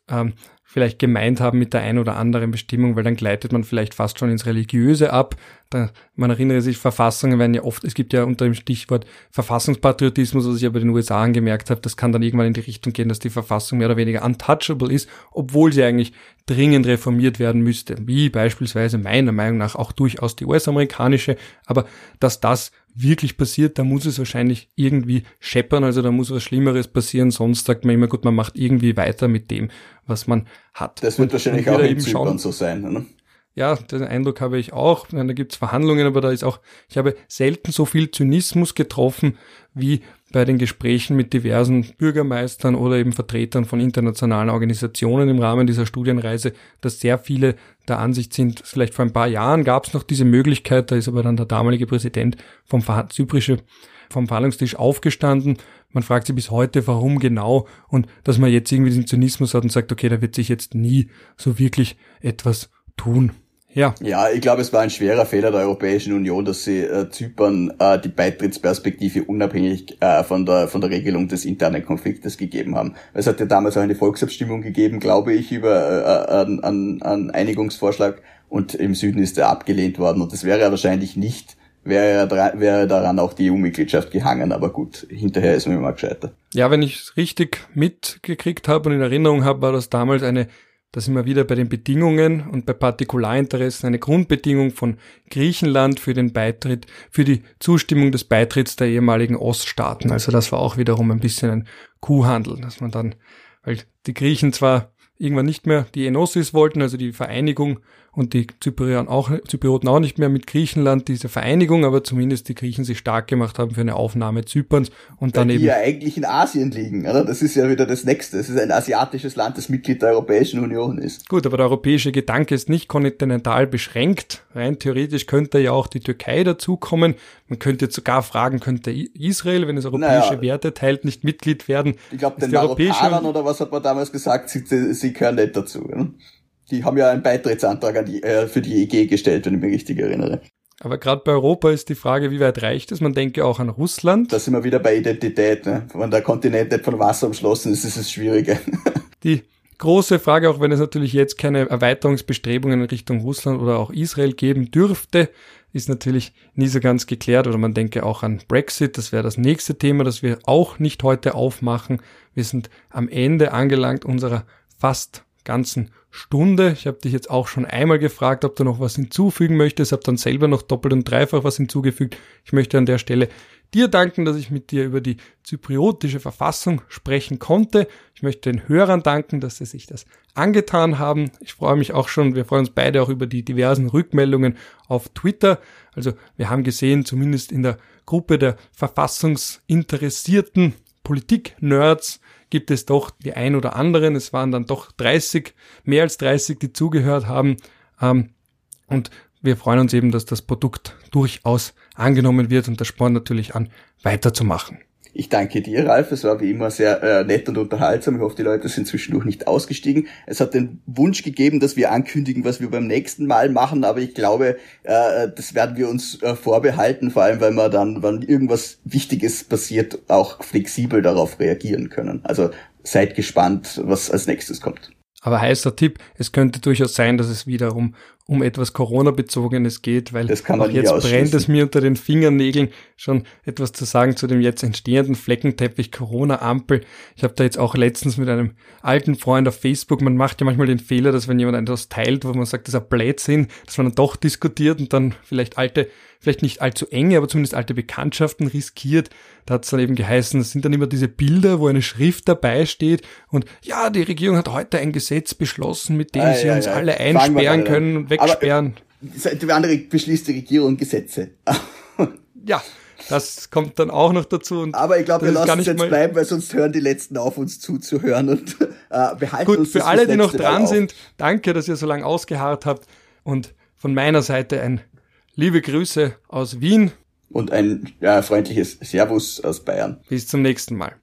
ähm, vielleicht gemeint haben mit der ein oder anderen Bestimmung, weil dann gleitet man vielleicht fast schon ins Religiöse ab. Da, man erinnere sich, Verfassungen werden ja oft, es gibt ja unter dem Stichwort Verfassungspatriotismus, was ich ja bei den USA angemerkt habe, das kann dann irgendwann in die Richtung gehen, dass die Verfassung mehr oder weniger untouchable ist, obwohl sie eigentlich dringend reformiert werden müsste, wie beispielsweise meiner Meinung nach auch durchaus die US-amerikanische, aber dass das wirklich passiert, da muss es wahrscheinlich irgendwie scheppern, also da muss was Schlimmeres passieren, sonst sagt man immer, gut, man macht irgendwie weiter mit dem, was man hat. Das wird und, wahrscheinlich und auch in Zypern so sein, ne? Ja, den Eindruck habe ich auch. Da gibt's Verhandlungen, aber da ist auch, ich habe selten so viel Zynismus getroffen wie bei den Gesprächen mit diversen Bürgermeistern oder eben Vertretern von internationalen Organisationen im Rahmen dieser Studienreise, dass sehr viele der Ansicht sind, vielleicht vor ein paar Jahren gab es noch diese Möglichkeit, da ist aber dann der damalige Präsident vom zyprische vom Verhandlungstisch aufgestanden. Man fragt sich bis heute, warum genau und dass man jetzt irgendwie diesen Zynismus hat und sagt, okay, da wird sich jetzt nie so wirklich etwas tun. Ja. Ja, ich glaube, es war ein schwerer Fehler der Europäischen Union, dass sie äh, Zypern äh, die Beitrittsperspektive unabhängig äh, von der von der Regelung des internen Konfliktes gegeben haben. Es hat ja damals auch eine Volksabstimmung gegeben, glaube ich, über äh, äh einen, einen Einigungsvorschlag und im Süden ist er abgelehnt worden und es wäre ja wahrscheinlich nicht wäre, wäre daran auch die EU-Mitgliedschaft gehangen, aber gut, hinterher ist man immer gescheiter. Ja, wenn ich es richtig mitgekriegt habe und in Erinnerung habe, war das damals eine da sind wir wieder bei den Bedingungen und bei Partikularinteressen eine Grundbedingung von Griechenland für den Beitritt, für die Zustimmung des Beitritts der ehemaligen Oststaaten. Also das war auch wiederum ein bisschen ein Kuhhandel, dass man dann, weil die Griechen zwar irgendwann nicht mehr die Enosis wollten, also die Vereinigung und die Zyprioten auch, Zyprioten auch nicht mehr mit Griechenland diese Vereinigung, aber zumindest die Griechen sich stark gemacht haben für eine Aufnahme Zyperns und dann eben. Die ja eigentlich in Asien liegen, oder? Das ist ja wieder das nächste. Es ist ein asiatisches Land, das Mitglied der Europäischen Union ist. Gut, aber der europäische Gedanke ist nicht kontinental beschränkt. Rein theoretisch könnte ja auch die Türkei dazukommen. Man könnte jetzt sogar fragen, könnte Israel, wenn es europäische naja, Werte teilt, nicht Mitglied werden? Ich glaube, den Marokkanern oder was hat man damals gesagt, sie, sie gehören nicht dazu. Oder? Die haben ja einen Beitrittsantrag die, äh, für die EG gestellt, wenn ich mich richtig erinnere. Aber gerade bei Europa ist die Frage, wie weit reicht es? Man denke auch an Russland. Da sind wir wieder bei Identität. Ne? Wenn der Kontinent nicht von Wasser umschlossen ist, ist es schwieriger. Die große Frage, auch wenn es natürlich jetzt keine Erweiterungsbestrebungen in Richtung Russland oder auch Israel geben dürfte, ist natürlich nie so ganz geklärt. Oder man denke auch an Brexit. Das wäre das nächste Thema, das wir auch nicht heute aufmachen. Wir sind am Ende angelangt unserer fast ganzen Stunde. Ich habe dich jetzt auch schon einmal gefragt, ob du noch was hinzufügen möchtest, habe dann selber noch doppelt und dreifach was hinzugefügt. Ich möchte an der Stelle dir danken, dass ich mit dir über die zypriotische Verfassung sprechen konnte. Ich möchte den Hörern danken, dass sie sich das angetan haben. Ich freue mich auch schon, wir freuen uns beide auch über die diversen Rückmeldungen auf Twitter. Also wir haben gesehen, zumindest in der Gruppe der verfassungsinteressierten Politik-Nerds gibt es doch die ein oder anderen. Es waren dann doch 30, mehr als 30, die zugehört haben. Ähm, und wir freuen uns eben, dass das Produkt durchaus angenommen wird und das spornt natürlich an, weiterzumachen. Ich danke dir, Ralf. Es war wie immer sehr äh, nett und unterhaltsam. Ich hoffe, die Leute sind zwischendurch nicht ausgestiegen. Es hat den Wunsch gegeben, dass wir ankündigen, was wir beim nächsten Mal machen, aber ich glaube, äh, das werden wir uns äh, vorbehalten, vor allem, weil wir dann, wenn irgendwas Wichtiges passiert, auch flexibel darauf reagieren können. Also seid gespannt, was als nächstes kommt. Aber heißer Tipp, es könnte durchaus sein, dass es wiederum um etwas Corona-bezogenes geht, weil auch jetzt brennt es mir unter den Fingernägeln, schon etwas zu sagen zu dem jetzt entstehenden Fleckenteppich Corona-Ampel. Ich habe da jetzt auch letztens mit einem alten Freund auf Facebook, man macht ja manchmal den Fehler, dass wenn jemand etwas teilt, wo man sagt, das ist ein Blödsinn, dass man dann doch diskutiert und dann vielleicht alte vielleicht nicht allzu enge, aber zumindest alte Bekanntschaften riskiert. Da hat es dann eben geheißen, es sind dann immer diese Bilder, wo eine Schrift dabei steht und ja, die Regierung hat heute ein Gesetz beschlossen, mit dem ah, sie ja, uns ja. alle einsperren können und wegsperren. Aber die andere beschließt die Regierung Gesetze. ja, das kommt dann auch noch dazu. Und Aber ich glaube, wir lassen es jetzt bleiben, weil sonst hören die Letzten auf, uns zuzuhören und äh, behalten Gut, uns für alle, die noch dran sind, danke, dass ihr so lange ausgeharrt habt und von meiner Seite ein liebe Grüße aus Wien. Und ein ja, freundliches Servus aus Bayern. Bis zum nächsten Mal.